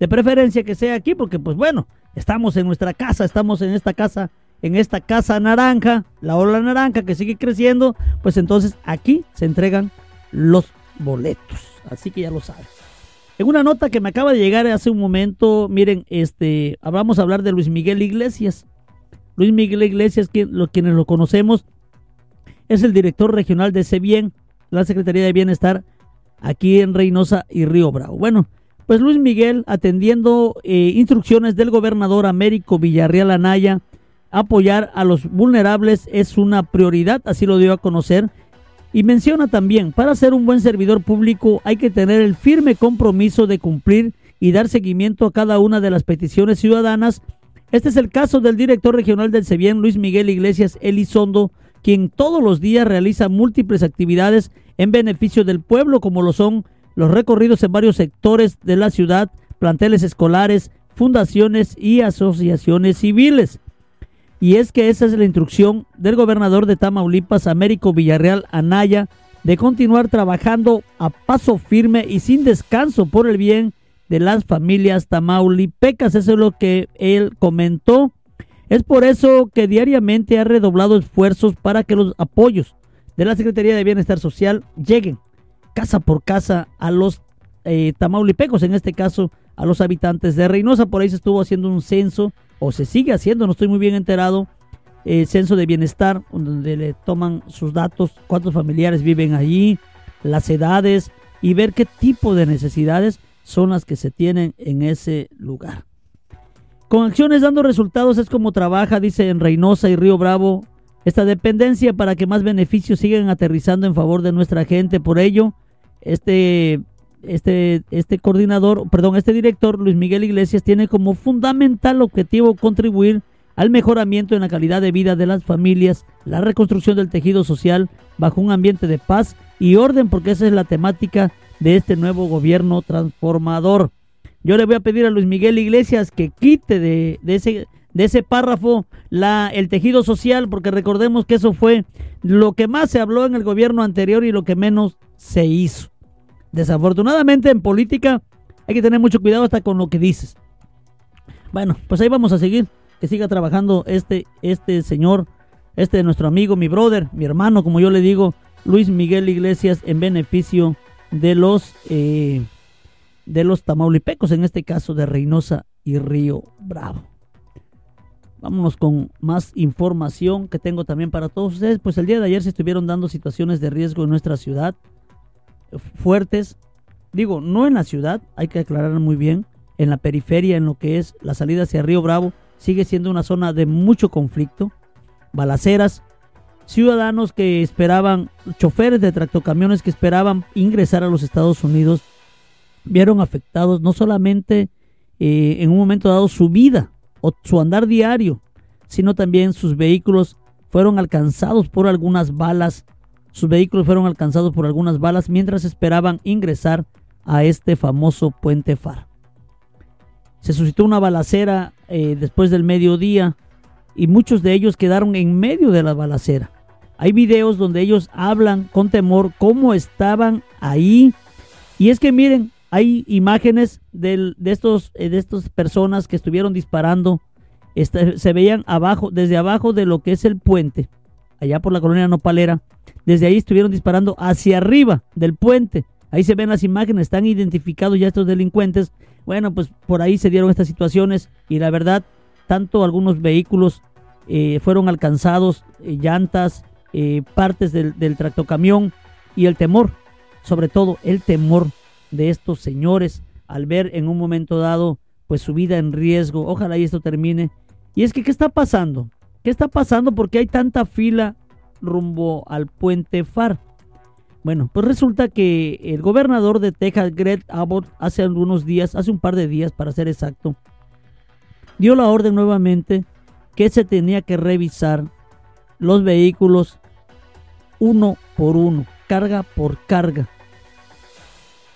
De preferencia que sea aquí porque pues bueno, estamos en nuestra casa, estamos en esta casa en esta casa naranja, la ola naranja que sigue creciendo, pues entonces aquí se entregan los boletos. Así que ya lo saben. En una nota que me acaba de llegar hace un momento, miren, este, vamos a hablar de Luis Miguel Iglesias. Luis Miguel Iglesias, lo, quienes lo conocemos, es el director regional de CEBIEN, la Secretaría de Bienestar, aquí en Reynosa y Río Bravo. Bueno, pues Luis Miguel, atendiendo eh, instrucciones del gobernador Américo Villarreal Anaya, apoyar a los vulnerables es una prioridad, así lo dio a conocer. Y menciona también, para ser un buen servidor público hay que tener el firme compromiso de cumplir y dar seguimiento a cada una de las peticiones ciudadanas. Este es el caso del director regional del CEBIEN, Luis Miguel Iglesias Elizondo, quien todos los días realiza múltiples actividades en beneficio del pueblo, como lo son los recorridos en varios sectores de la ciudad, planteles escolares, fundaciones y asociaciones civiles. Y es que esa es la instrucción del gobernador de Tamaulipas, Américo Villarreal Anaya, de continuar trabajando a paso firme y sin descanso por el bien de las familias tamaulipecas. Eso es lo que él comentó. Es por eso que diariamente ha redoblado esfuerzos para que los apoyos de la Secretaría de Bienestar Social lleguen casa por casa a los eh, tamaulipecos, en este caso a los habitantes de Reynosa. Por ahí se estuvo haciendo un censo o se sigue haciendo, no estoy muy bien enterado, el censo de bienestar, donde le toman sus datos, cuántos familiares viven allí, las edades y ver qué tipo de necesidades son las que se tienen en ese lugar. Con acciones dando resultados es como trabaja, dice en Reynosa y Río Bravo, esta dependencia para que más beneficios sigan aterrizando en favor de nuestra gente. Por ello, este este, este coordinador, perdón, este director, Luis Miguel Iglesias, tiene como fundamental objetivo contribuir al mejoramiento en la calidad de vida de las familias, la reconstrucción del tejido social bajo un ambiente de paz y orden, porque esa es la temática de este nuevo gobierno transformador. Yo le voy a pedir a Luis Miguel Iglesias que quite de, de ese, de ese párrafo la, el tejido social, porque recordemos que eso fue lo que más se habló en el gobierno anterior y lo que menos se hizo. Desafortunadamente en política hay que tener mucho cuidado hasta con lo que dices. Bueno, pues ahí vamos a seguir. Que siga trabajando este, este señor, este nuestro amigo, mi brother, mi hermano, como yo le digo, Luis Miguel Iglesias, en beneficio de los, eh, de los tamaulipecos, en este caso de Reynosa y Río Bravo. Vámonos con más información que tengo también para todos ustedes. Pues el día de ayer se estuvieron dando situaciones de riesgo en nuestra ciudad fuertes. Digo, no en la ciudad, hay que aclarar muy bien, en la periferia, en lo que es la salida hacia Río Bravo, sigue siendo una zona de mucho conflicto, balaceras, ciudadanos que esperaban, choferes de tractocamiones que esperaban ingresar a los Estados Unidos, vieron afectados no solamente eh, en un momento dado su vida o su andar diario, sino también sus vehículos fueron alcanzados por algunas balas sus vehículos fueron alcanzados por algunas balas mientras esperaban ingresar a este famoso puente Far. Se suscitó una balacera eh, después del mediodía y muchos de ellos quedaron en medio de la balacera. Hay videos donde ellos hablan con temor cómo estaban ahí. Y es que miren, hay imágenes de, estos, eh, de estas personas que estuvieron disparando. Este, se veían abajo, desde abajo de lo que es el puente, allá por la colonia Nopalera desde ahí estuvieron disparando hacia arriba del puente. Ahí se ven las imágenes, están identificados ya estos delincuentes. Bueno, pues por ahí se dieron estas situaciones y la verdad, tanto algunos vehículos eh, fueron alcanzados, eh, llantas, eh, partes del, tractocamión y el temor, sobre todo el temor de estos señores al ver en un momento dado pues su vida en riesgo. Ojalá y esto termine. Y es que, ¿qué está pasando? ¿Qué está pasando? Porque hay tanta fila rumbo al puente FAR. Bueno, pues resulta que el gobernador de Texas, Greg Abbott, hace algunos días, hace un par de días para ser exacto, dio la orden nuevamente que se tenía que revisar los vehículos uno por uno, carga por carga.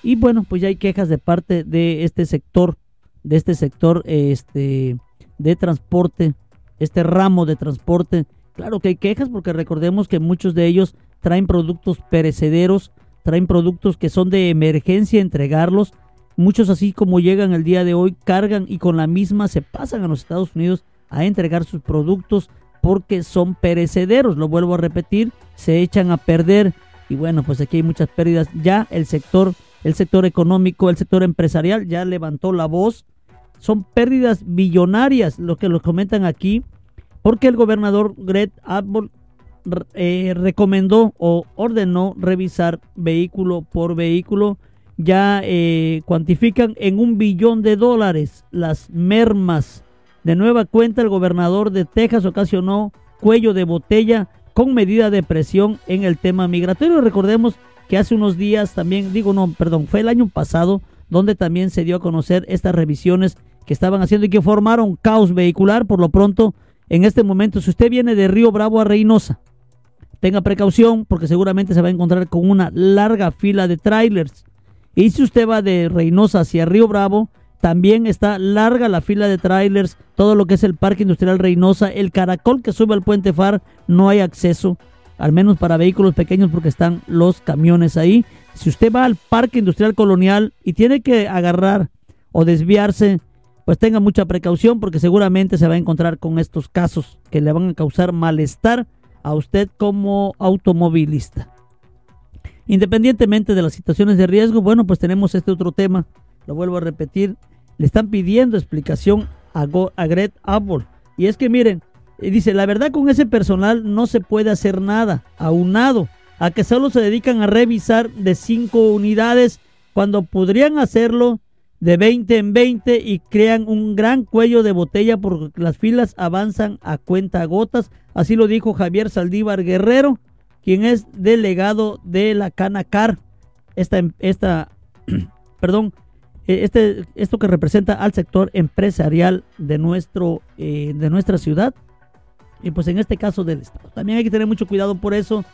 Y bueno, pues ya hay quejas de parte de este sector, de este sector este, de transporte, este ramo de transporte. Claro que hay quejas porque recordemos que muchos de ellos traen productos perecederos, traen productos que son de emergencia entregarlos. Muchos así como llegan el día de hoy, cargan y con la misma se pasan a los Estados Unidos a entregar sus productos porque son perecederos. Lo vuelvo a repetir, se echan a perder. Y bueno, pues aquí hay muchas pérdidas. Ya el sector el sector económico, el sector empresarial ya levantó la voz. Son pérdidas billonarias lo que lo comentan aquí, porque el gobernador Greg Abbott eh, recomendó o ordenó revisar vehículo por vehículo. Ya eh, cuantifican en un billón de dólares las mermas. De nueva cuenta, el gobernador de Texas ocasionó cuello de botella con medida de presión en el tema migratorio. Recordemos que hace unos días también, digo no, perdón, fue el año pasado donde también se dio a conocer estas revisiones que estaban haciendo y que formaron caos vehicular. Por lo pronto, en este momento, si usted viene de Río Bravo a Reynosa, tenga precaución porque seguramente se va a encontrar con una larga fila de trailers. Y si usted va de Reynosa hacia Río Bravo, también está larga la fila de trailers, todo lo que es el Parque Industrial Reynosa, el caracol que sube al puente Far, no hay acceso al menos para vehículos pequeños porque están los camiones ahí. Si usted va al Parque Industrial Colonial y tiene que agarrar o desviarse, pues tenga mucha precaución porque seguramente se va a encontrar con estos casos que le van a causar malestar a usted como automovilista. Independientemente de las situaciones de riesgo, bueno, pues tenemos este otro tema, lo vuelvo a repetir, le están pidiendo explicación a, a Gret Apple. Y es que miren, dice, la verdad con ese personal no se puede hacer nada, aunado a que solo se dedican a revisar de 5 unidades cuando podrían hacerlo de 20 en 20 y crean un gran cuello de botella porque las filas avanzan a cuenta gotas. Así lo dijo Javier Saldívar Guerrero, quien es delegado de la Canacar, esta, esta perdón, e, este, esto que representa al sector empresarial de, nuestro, eh, de nuestra ciudad y pues en este caso del Estado. También hay que tener mucho cuidado por eso.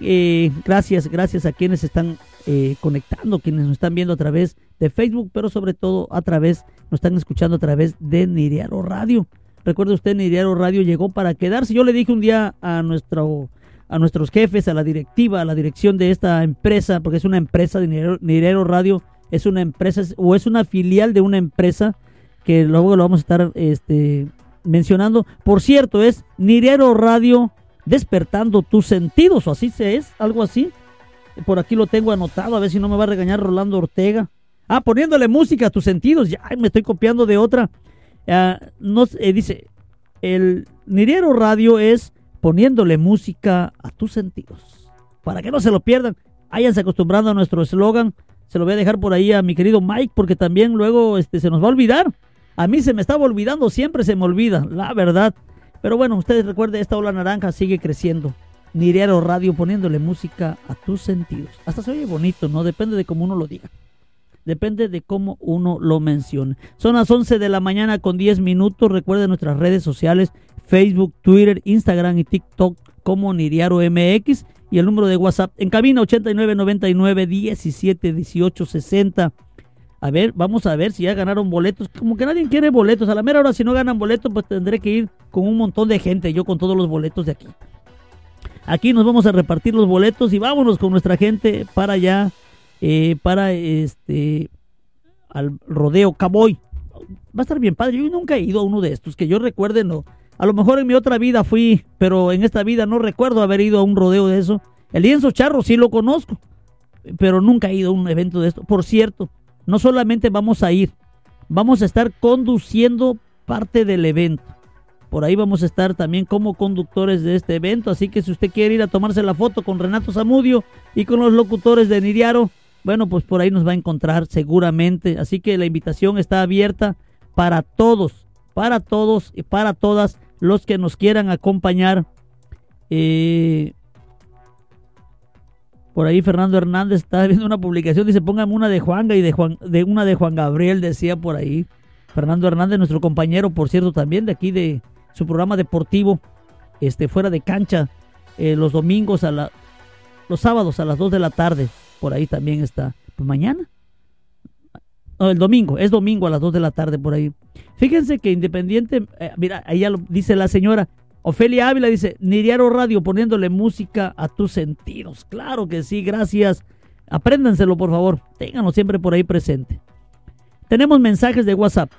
Eh, gracias, gracias a quienes están eh, conectando, quienes nos están viendo a través de Facebook, pero sobre todo a través, nos están escuchando a través de Niriaro Radio. Recuerde usted, Niriaro Radio llegó para quedarse. Yo le dije un día a nuestro a nuestros jefes, a la directiva, a la dirección de esta empresa, porque es una empresa de Niriaro, Radio, es una empresa o es una filial de una empresa que luego lo vamos a estar este, mencionando. Por cierto, es Nirero Radio despertando tus sentidos, o así se es, algo así. Por aquí lo tengo anotado, a ver si no me va a regañar Rolando Ortega. Ah, poniéndole música a tus sentidos, ya me estoy copiando de otra. Ah, no, eh, dice, el Niriero Radio es poniéndole música a tus sentidos. Para que no se lo pierdan, váyanse acostumbrando a nuestro eslogan. Se lo voy a dejar por ahí a mi querido Mike, porque también luego este, se nos va a olvidar. A mí se me estaba olvidando, siempre se me olvida, la verdad. Pero bueno, ustedes recuerden, esta ola naranja sigue creciendo. Niriero Radio poniéndole música a tus sentidos. Hasta se oye bonito, ¿no? Depende de cómo uno lo diga. Depende de cómo uno lo mencione. Son las 11 de la mañana con 10 minutos. Recuerden nuestras redes sociales, Facebook, Twitter, Instagram y TikTok como Niriaro MX. Y el número de WhatsApp en cabina 8999 17 18 60. A ver, vamos a ver si ya ganaron boletos. Como que nadie quiere boletos. A la mera hora, si no ganan boletos, pues tendré que ir con un montón de gente. Yo con todos los boletos de aquí. Aquí nos vamos a repartir los boletos y vámonos con nuestra gente para allá. Eh, para este. Al rodeo Cowboy. Va a estar bien padre. Yo nunca he ido a uno de estos. Que yo recuerde, no. A lo mejor en mi otra vida fui. Pero en esta vida no recuerdo haber ido a un rodeo de eso. El lienzo charro sí lo conozco. Pero nunca he ido a un evento de esto. Por cierto, no solamente vamos a ir, vamos a estar conduciendo parte del evento. Por ahí vamos a estar también como conductores de este evento. Así que si usted quiere ir a tomarse la foto con Renato Zamudio y con los locutores de Niriaro, bueno, pues por ahí nos va a encontrar seguramente. Así que la invitación está abierta para todos, para todos y para todas los que nos quieran acompañar. Eh, por ahí Fernando Hernández está viendo una publicación, dice póngame una de Juanga y de, Juan, de una de Juan Gabriel, decía por ahí. Fernando Hernández, nuestro compañero, por cierto, también de aquí de su programa deportivo, este, fuera de cancha, eh, los domingos a la, los sábados a las 2 de la tarde, por ahí también está. Pues mañana. No, el domingo, es domingo a las 2 de la tarde por ahí. Fíjense que independiente, eh, mira, ahí ya lo dice la señora, Ofelia Ávila dice, Niriaro Radio poniéndole música a tus sentidos. Claro que sí, gracias. Apréndanselo, por favor. Ténganlo siempre por ahí presente. Tenemos mensajes de WhatsApp.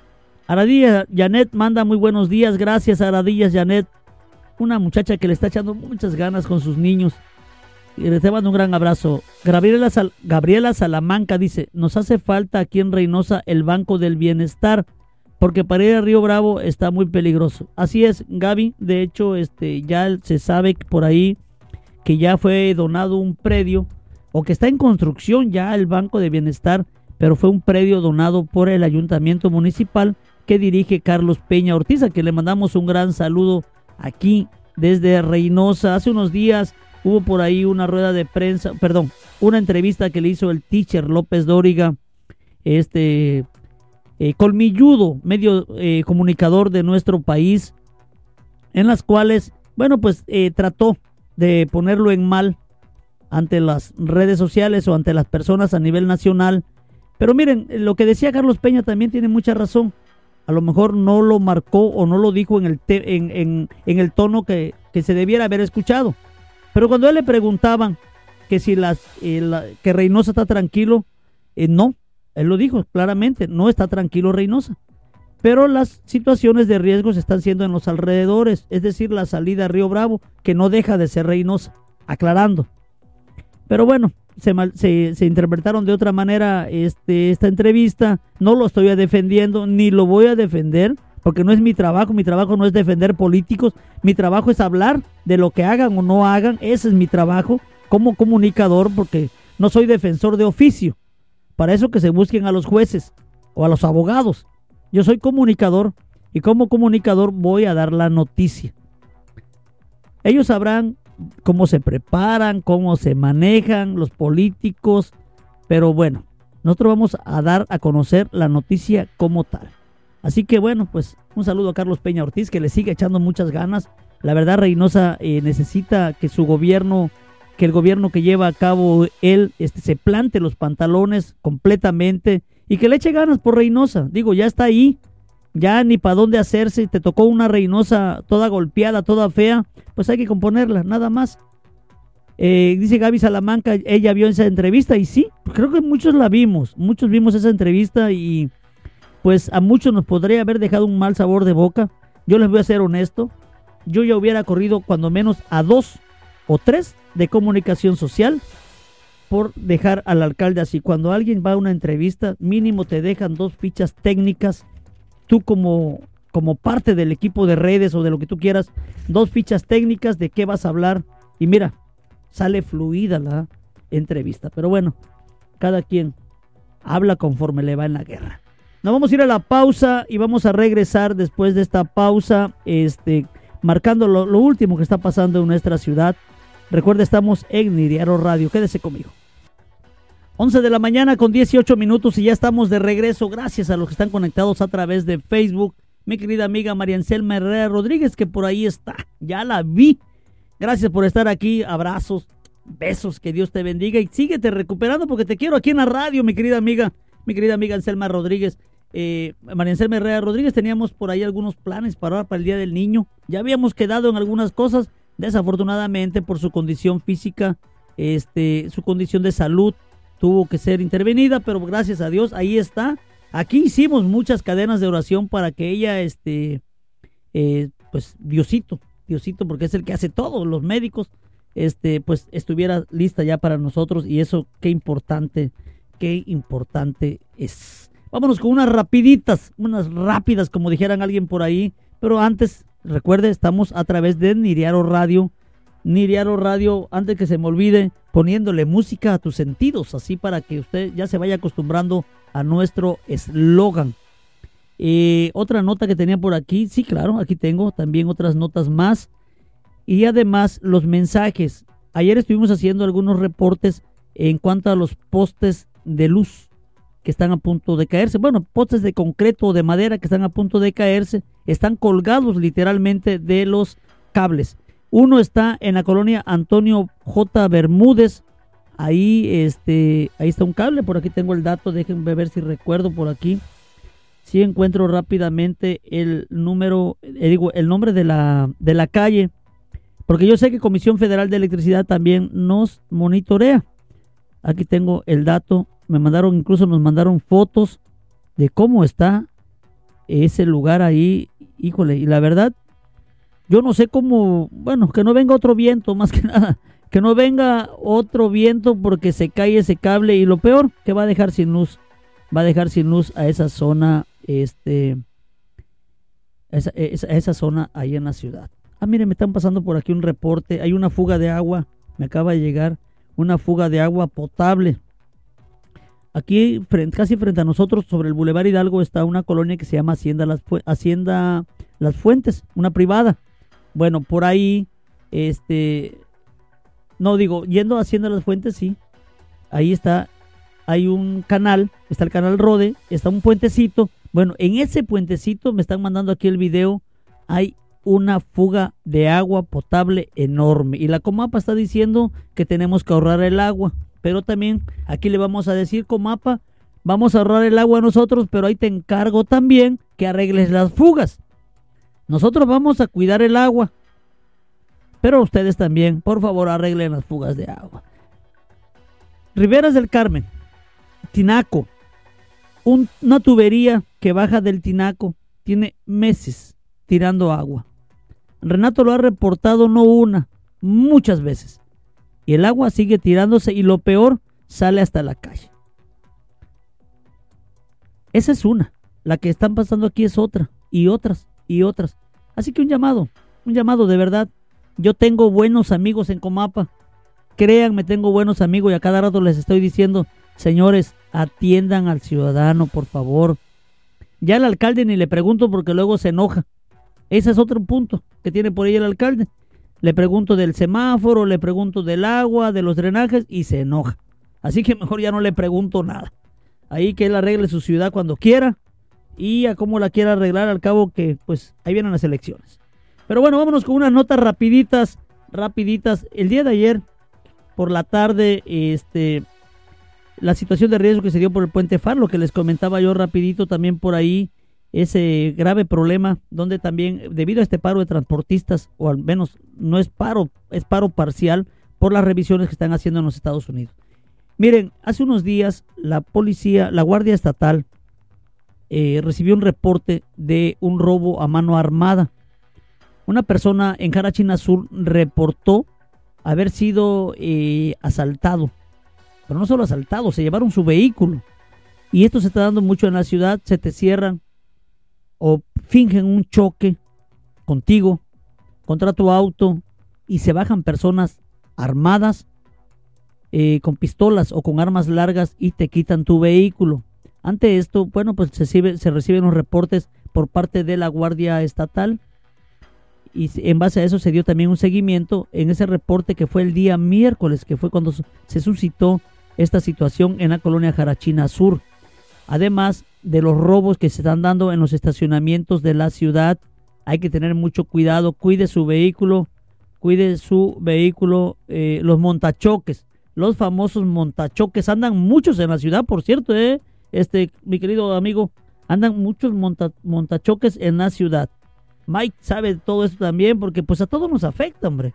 Aradilla Janet manda muy buenos días. Gracias, Aradillas Janet. Una muchacha que le está echando muchas ganas con sus niños. Y le te mando un gran abrazo. Gabriela, Gabriela Salamanca dice, nos hace falta aquí en Reynosa el Banco del Bienestar, porque para ir a Río Bravo está muy peligroso. Así es, Gaby, de hecho, este, ya se sabe por ahí que ya fue donado un predio, o que está en construcción ya el Banco de Bienestar, pero fue un predio donado por el Ayuntamiento Municipal que dirige Carlos Peña Ortiz, a que le mandamos un gran saludo aquí desde Reynosa. Hace unos días hubo por ahí una rueda de prensa, perdón, una entrevista que le hizo el teacher López Dóriga, este eh, colmilludo, medio eh, comunicador de nuestro país, en las cuales, bueno, pues eh, trató de ponerlo en mal ante las redes sociales o ante las personas a nivel nacional. Pero miren, lo que decía Carlos Peña también tiene mucha razón. A lo mejor no lo marcó o no lo dijo en el, en, en el tono que se debiera haber escuchado. Pero cuando a él le preguntaban que si las, eh, que Reynosa está tranquilo, eh, no, él lo dijo claramente, no está tranquilo Reynosa. Pero las situaciones de riesgo se están siendo en los alrededores, es decir, la salida a Río Bravo, que no deja de ser Reynosa, aclarando. Pero bueno, se, se, interpretaron de otra manera este, esta entrevista, no lo estoy defendiendo, ni lo voy a defender, porque no es mi trabajo, mi trabajo no es defender políticos, mi trabajo es hablar de lo que hagan o no hagan, ese es mi trabajo como comunicador, porque no soy defensor de oficio. Para eso que se busquen a los jueces o a los abogados. Yo soy comunicador y como comunicador voy a dar la noticia. Ellos sabrán cómo se preparan, cómo se manejan los políticos, pero bueno, nosotros vamos a dar a conocer la noticia como tal. Así que bueno, pues un saludo a Carlos Peña Ortiz que le sigue echando muchas ganas. La verdad, Reynosa eh, necesita que su gobierno, que el gobierno que lleva a cabo él, este, se plante los pantalones completamente y que le eche ganas por Reynosa. Digo, ya está ahí, ya ni para dónde hacerse. Te tocó una Reynosa toda golpeada, toda fea, pues hay que componerla, nada más. Eh, dice Gaby Salamanca, ella vio esa entrevista y sí, creo que muchos la vimos, muchos vimos esa entrevista y pues a muchos nos podría haber dejado un mal sabor de boca. Yo les voy a ser honesto, yo ya hubiera corrido cuando menos a dos o tres de comunicación social por dejar al alcalde así. Cuando alguien va a una entrevista, mínimo te dejan dos fichas técnicas. Tú como, como parte del equipo de redes o de lo que tú quieras, dos fichas técnicas de qué vas a hablar. Y mira, sale fluida la entrevista. Pero bueno, cada quien habla conforme le va en la guerra. Nos vamos a ir a la pausa y vamos a regresar después de esta pausa, este, marcando lo, último que está pasando en nuestra ciudad. Recuerda, estamos en Niriaro Radio. Quédese conmigo. 11 de la mañana con 18 minutos y ya estamos de regreso. Gracias a los que están conectados a través de Facebook. Mi querida amiga María Anselma Herrera Rodríguez, que por ahí está. Ya la vi. Gracias por estar aquí. Abrazos, besos, que Dios te bendiga y síguete recuperando porque te quiero aquí en la radio, mi querida amiga mi querida amiga Anselma Rodríguez. Eh, María Anselma Herrera Rodríguez, teníamos por ahí algunos planes para para el Día del Niño. Ya habíamos quedado en algunas cosas, desafortunadamente por su condición física, este, su condición de salud tuvo que ser intervenida, pero gracias a Dios ahí está. Aquí hicimos muchas cadenas de oración para que ella, este, eh, pues Diosito, Diosito, porque es el que hace todo, los médicos, este, pues estuviera lista ya para nosotros y eso qué importante qué importante es. Vámonos con unas rapiditas, unas rápidas, como dijeran alguien por ahí. Pero antes, recuerde, estamos a través de Niriaro Radio. Niriaro Radio, antes que se me olvide, poniéndole música a tus sentidos, así para que usted ya se vaya acostumbrando a nuestro eslogan. Eh, otra nota que tenía por aquí, sí, claro, aquí tengo también otras notas más. Y además los mensajes. Ayer estuvimos haciendo algunos reportes en cuanto a los postes de luz que están a punto de caerse. Bueno, postes de concreto o de madera que están a punto de caerse, están colgados literalmente de los cables. Uno está en la colonia Antonio J. Bermúdez. Ahí, este, ahí está un cable. Por aquí tengo el dato. Déjenme ver si recuerdo por aquí. Si encuentro rápidamente el número, eh, digo, el nombre de la, de la calle. Porque yo sé que Comisión Federal de Electricidad también nos monitorea. Aquí tengo el dato. Me mandaron, incluso nos mandaron fotos de cómo está ese lugar ahí. Híjole, y la verdad, yo no sé cómo, bueno, que no venga otro viento, más que nada, que no venga otro viento porque se cae ese cable y lo peor, que va a dejar sin luz, va a dejar sin luz a esa zona, este, esa, esa, zona ahí en la ciudad. Ah, miren, me están pasando por aquí un reporte, hay una fuga de agua, me acaba de llegar una fuga de agua potable. Aquí, casi frente a nosotros, sobre el Boulevard Hidalgo, está una colonia que se llama Hacienda Las, Hacienda Las Fuentes, una privada. Bueno, por ahí, este, no digo, yendo haciendo las fuentes, sí. Ahí está, hay un canal, está el canal Rode, está un puentecito. Bueno, en ese puentecito, me están mandando aquí el video, hay una fuga de agua potable enorme. Y la Comapa está diciendo que tenemos que ahorrar el agua. Pero también aquí le vamos a decir, Comapa, vamos a ahorrar el agua nosotros, pero ahí te encargo también que arregles las fugas. Nosotros vamos a cuidar el agua. Pero ustedes también, por favor, arreglen las fugas de agua. Riberas del Carmen, Tinaco. una tubería que baja del Tinaco tiene meses tirando agua. Renato lo ha reportado no una, muchas veces. Y el agua sigue tirándose y lo peor, sale hasta la calle. Esa es una. La que están pasando aquí es otra. Y otras y otras. Así que un llamado, un llamado de verdad. Yo tengo buenos amigos en Comapa. Créanme, tengo buenos amigos y a cada rato les estoy diciendo, señores, atiendan al ciudadano, por favor. Ya el alcalde ni le pregunto porque luego se enoja. Ese es otro punto que tiene por ahí el alcalde. Le pregunto del semáforo, le pregunto del agua, de los drenajes y se enoja. Así que mejor ya no le pregunto nada. Ahí que él arregle su ciudad cuando quiera y a cómo la quiera arreglar al cabo que pues ahí vienen las elecciones. Pero bueno, vámonos con unas notas rapiditas, rapiditas. El día de ayer por la tarde este la situación de riesgo que se dio por el puente Far, lo que les comentaba yo rapidito también por ahí ese grave problema donde también debido a este paro de transportistas o al menos no es paro, es paro parcial por las revisiones que están haciendo en los Estados Unidos. Miren, hace unos días la policía, la Guardia Estatal eh, recibió un reporte de un robo a mano armada. Una persona en Carachina Sur reportó haber sido eh, asaltado. Pero no solo asaltado, se llevaron su vehículo. Y esto se está dando mucho en la ciudad, se te cierran o fingen un choque contigo, contra tu auto, y se bajan personas armadas eh, con pistolas o con armas largas y te quitan tu vehículo. Ante esto, bueno, pues se, se reciben los reportes por parte de la Guardia Estatal y en base a eso se dio también un seguimiento en ese reporte que fue el día miércoles, que fue cuando se suscitó esta situación en la colonia Jarachina Sur. Además de los robos que se están dando en los estacionamientos de la ciudad, hay que tener mucho cuidado, cuide su vehículo, cuide su vehículo, eh, los montachoques, los famosos montachoques, andan muchos en la ciudad, por cierto, eh, este, mi querido amigo, andan muchos montachoques en la ciudad. Mike sabe todo esto también porque pues a todos nos afecta, hombre.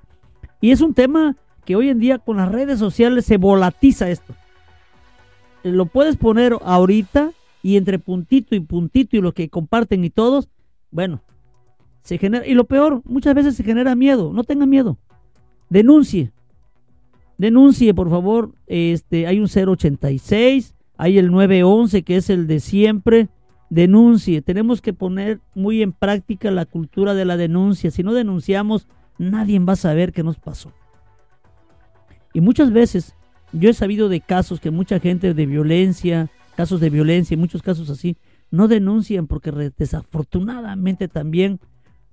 Y es un tema que hoy en día con las redes sociales se volatiza esto. Lo puedes poner ahorita y entre puntito y puntito y lo que comparten y todos, bueno, se genera, y lo peor, muchas veces se genera miedo, no tenga miedo, denuncie, denuncie por favor, este, hay un 086, hay el 911 que es el de siempre. Denuncie. Tenemos que poner muy en práctica la cultura de la denuncia. Si no denunciamos, nadie va a saber qué nos pasó. Y muchas veces yo he sabido de casos que mucha gente de violencia, casos de violencia, y muchos casos así, no denuncian porque desafortunadamente también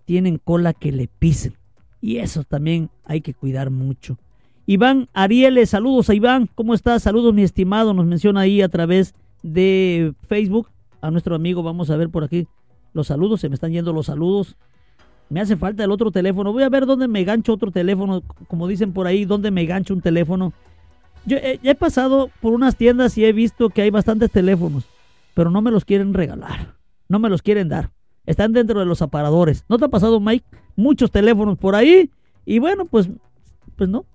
tienen cola que le pisen. Y eso también hay que cuidar mucho. Iván Arieles, saludos a Iván, ¿cómo estás? Saludos mi estimado, nos menciona ahí a través de Facebook. A nuestro amigo, vamos a ver por aquí los saludos, se me están yendo los saludos. me hace falta el otro teléfono. Voy a ver dónde me gancho otro teléfono, como dicen por ahí, dónde me gancho un teléfono. Yo he, pasado por unas tiendas y he visto que hay bastantes teléfonos, pero no me los quieren regalar, no me los quieren dar. Están dentro de los aparadores. ¿No te ha pasado, Mike? Muchos teléfonos por ahí y bueno, pues, pues no.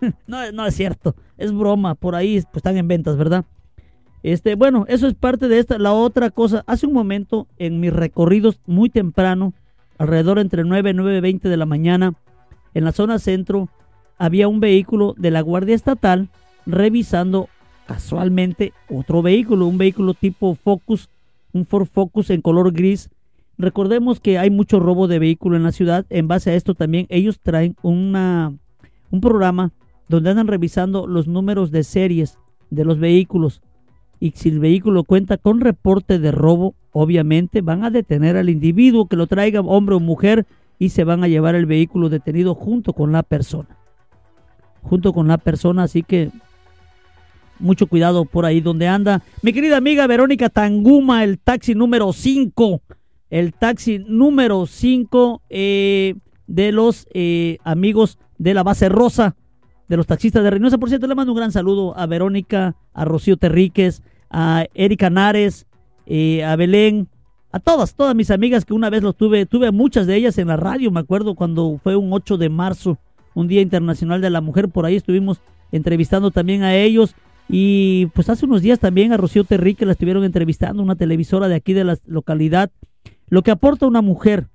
no, no es cierto, es broma. Por ahí pues, están en ventas, ¿verdad? Este, bueno, eso es parte de esta. La otra cosa, hace un momento en mis recorridos muy temprano, alrededor entre 9 y 9.20 de la mañana, en la zona centro, había un vehículo de la Guardia Estatal revisando casualmente otro vehículo, un vehículo tipo Focus, un Ford Focus en color gris. Recordemos que hay mucho robo de vehículo en la ciudad. En base a esto también ellos traen una, un programa donde andan revisando los números de series de los vehículos. Y si el vehículo cuenta con reporte de robo, obviamente van a detener al individuo que lo traiga, hombre o mujer, y se van a llevar el vehículo detenido junto con la persona. Junto con la persona, así que mucho cuidado por ahí donde anda. Mi querida amiga Verónica Tanguma, el taxi número 5. El taxi número 5 eh, de los eh, amigos de la base rosa, de los taxistas de Reynosa. Por cierto, le mando un gran saludo a Verónica, a Rocío Terríquez, a Erika Nares, eh, a Belén, a todas, todas mis amigas que una vez los tuve, tuve muchas de ellas en la radio, me acuerdo cuando fue un 8 de marzo, un Día Internacional de la Mujer, por ahí estuvimos entrevistando también a ellos y pues hace unos días también a Rocío Terry que la estuvieron entrevistando, una televisora de aquí de la localidad, lo que aporta una mujer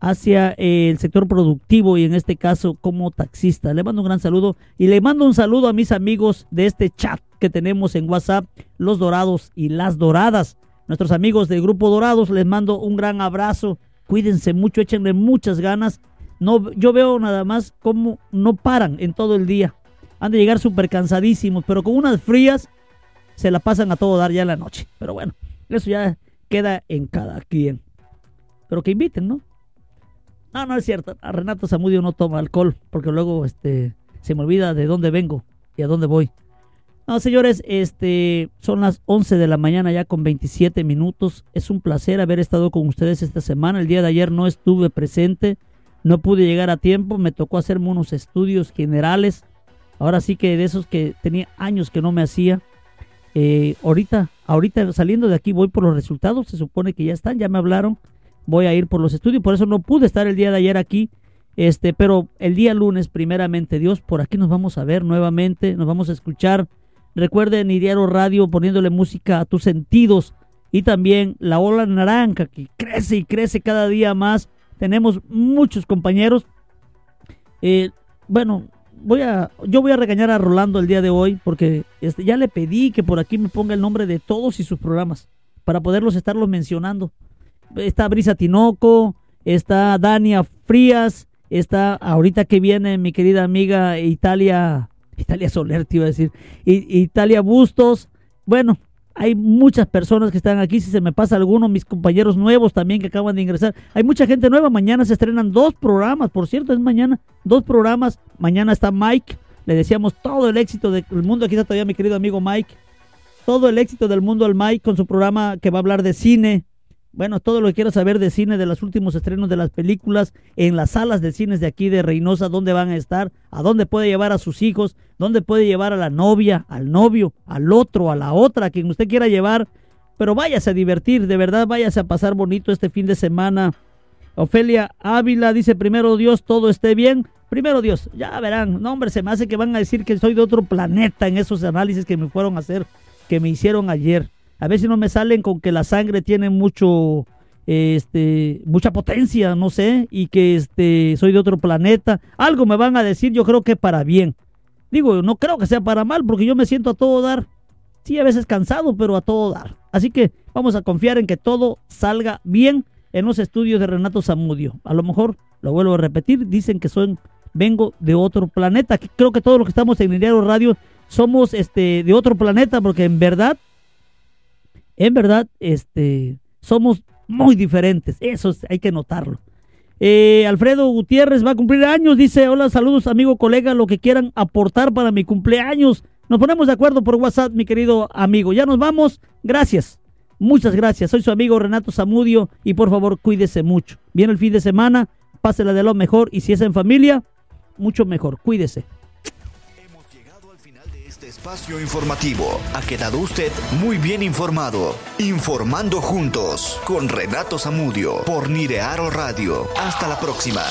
hacia eh, el sector productivo y en este caso como taxista. Le mando un gran saludo y le mando un saludo a mis amigos de este chat que tenemos en WhatsApp, Los Dorados y Las Doradas. Nuestros amigos del Grupo Dorados, les mando un gran abrazo. Cuídense mucho, échenle muchas ganas. No, yo veo nada más cómo no paran en todo el día han de llegar súper cansadísimos, pero con unas frías se la pasan a todo dar ya en la noche. Pero bueno, eso ya queda en cada quien. Pero que inviten, ¿no? No, no es cierto. A Renato Zamudio no toma alcohol porque luego este, se me olvida de dónde vengo y a dónde voy. No, señores, este, son las 11 de la mañana ya con 27 minutos. Es un placer haber estado con ustedes esta semana. El día de ayer no estuve presente, no pude llegar a tiempo, me tocó hacerme unos estudios generales Ahora sí que de esos que tenía años que no me hacía. Eh, ahorita, ahorita saliendo de aquí voy por los resultados. Se supone que ya están, ya me hablaron. Voy a ir por los estudios. Por eso no pude estar el día de ayer aquí. Este, pero el día lunes, primeramente Dios, por aquí nos vamos a ver nuevamente, nos vamos a escuchar. Recuerden Diario Radio poniéndole música a tus sentidos y también la ola naranja que crece y crece cada día más. Tenemos muchos compañeros. Eh, bueno, voy a, yo voy a regañar a Rolando el día de hoy porque este, ya le pedí que por aquí me ponga el nombre de todos y sus programas para poderlos estarlos mencionando. Está Brisa Tinoco, está Dania Frías, está ahorita que viene mi querida amiga Italia, Italia Soler iba a decir, Italia Bustos. Bueno, hay muchas personas que están aquí. Si se me pasa alguno, mis compañeros nuevos también que acaban de ingresar. Hay mucha gente nueva. Mañana se estrenan dos programas, por cierto, es mañana. Dos programas. Mañana está Mike. Le decíamos todo el éxito del mundo. Aquí está todavía mi querido amigo Mike. Todo el éxito del mundo al Mike con su programa que va a hablar de cine, bueno, todo lo que quiero saber de cine, de los últimos estrenos de las películas, en las salas de cines de aquí de Reynosa, dónde van a estar, a dónde puede llevar a sus hijos, dónde puede llevar a la novia, al novio, al otro, a la otra, a quien usted quiera llevar. Pero váyase a divertir, de verdad, váyase a pasar bonito este fin de semana. Ofelia Ávila dice, primero Dios, todo esté bien. Primero Dios, ya verán, no hombre, se me hace que van a decir que soy de otro planeta en esos análisis que me fueron a hacer, que me hicieron ayer. A veces no me salen con que la sangre tiene mucho, este, mucha potencia, no sé, y que este, soy de otro planeta. Algo me van a decir, yo creo que para bien. Digo, no creo que sea para mal, porque yo me siento a todo dar. Sí, a veces cansado, pero a todo dar. Así que vamos a confiar en que todo salga bien en los estudios de Renato Zamudio. A lo mejor, lo vuelvo a repetir, dicen que son, vengo de otro planeta. Creo que todos los que estamos en el Radio somos este, de otro planeta, porque en verdad en verdad, este, somos muy diferentes. Eso hay que notarlo. Eh, Alfredo Gutiérrez va a cumplir años. Dice, hola, saludos, amigo, colega, lo que quieran aportar para mi cumpleaños. Nos ponemos de acuerdo por WhatsApp, mi querido amigo. Ya nos vamos. Gracias. Muchas gracias. Soy su amigo Renato Zamudio y por favor cuídese mucho. Viene el fin de semana. pásela de lo mejor y si es en familia, mucho mejor. Cuídese. Espacio informativo. Ha quedado usted muy bien informado. Informando juntos con Renato Zamudio por Nirearo Radio. Hasta la próxima.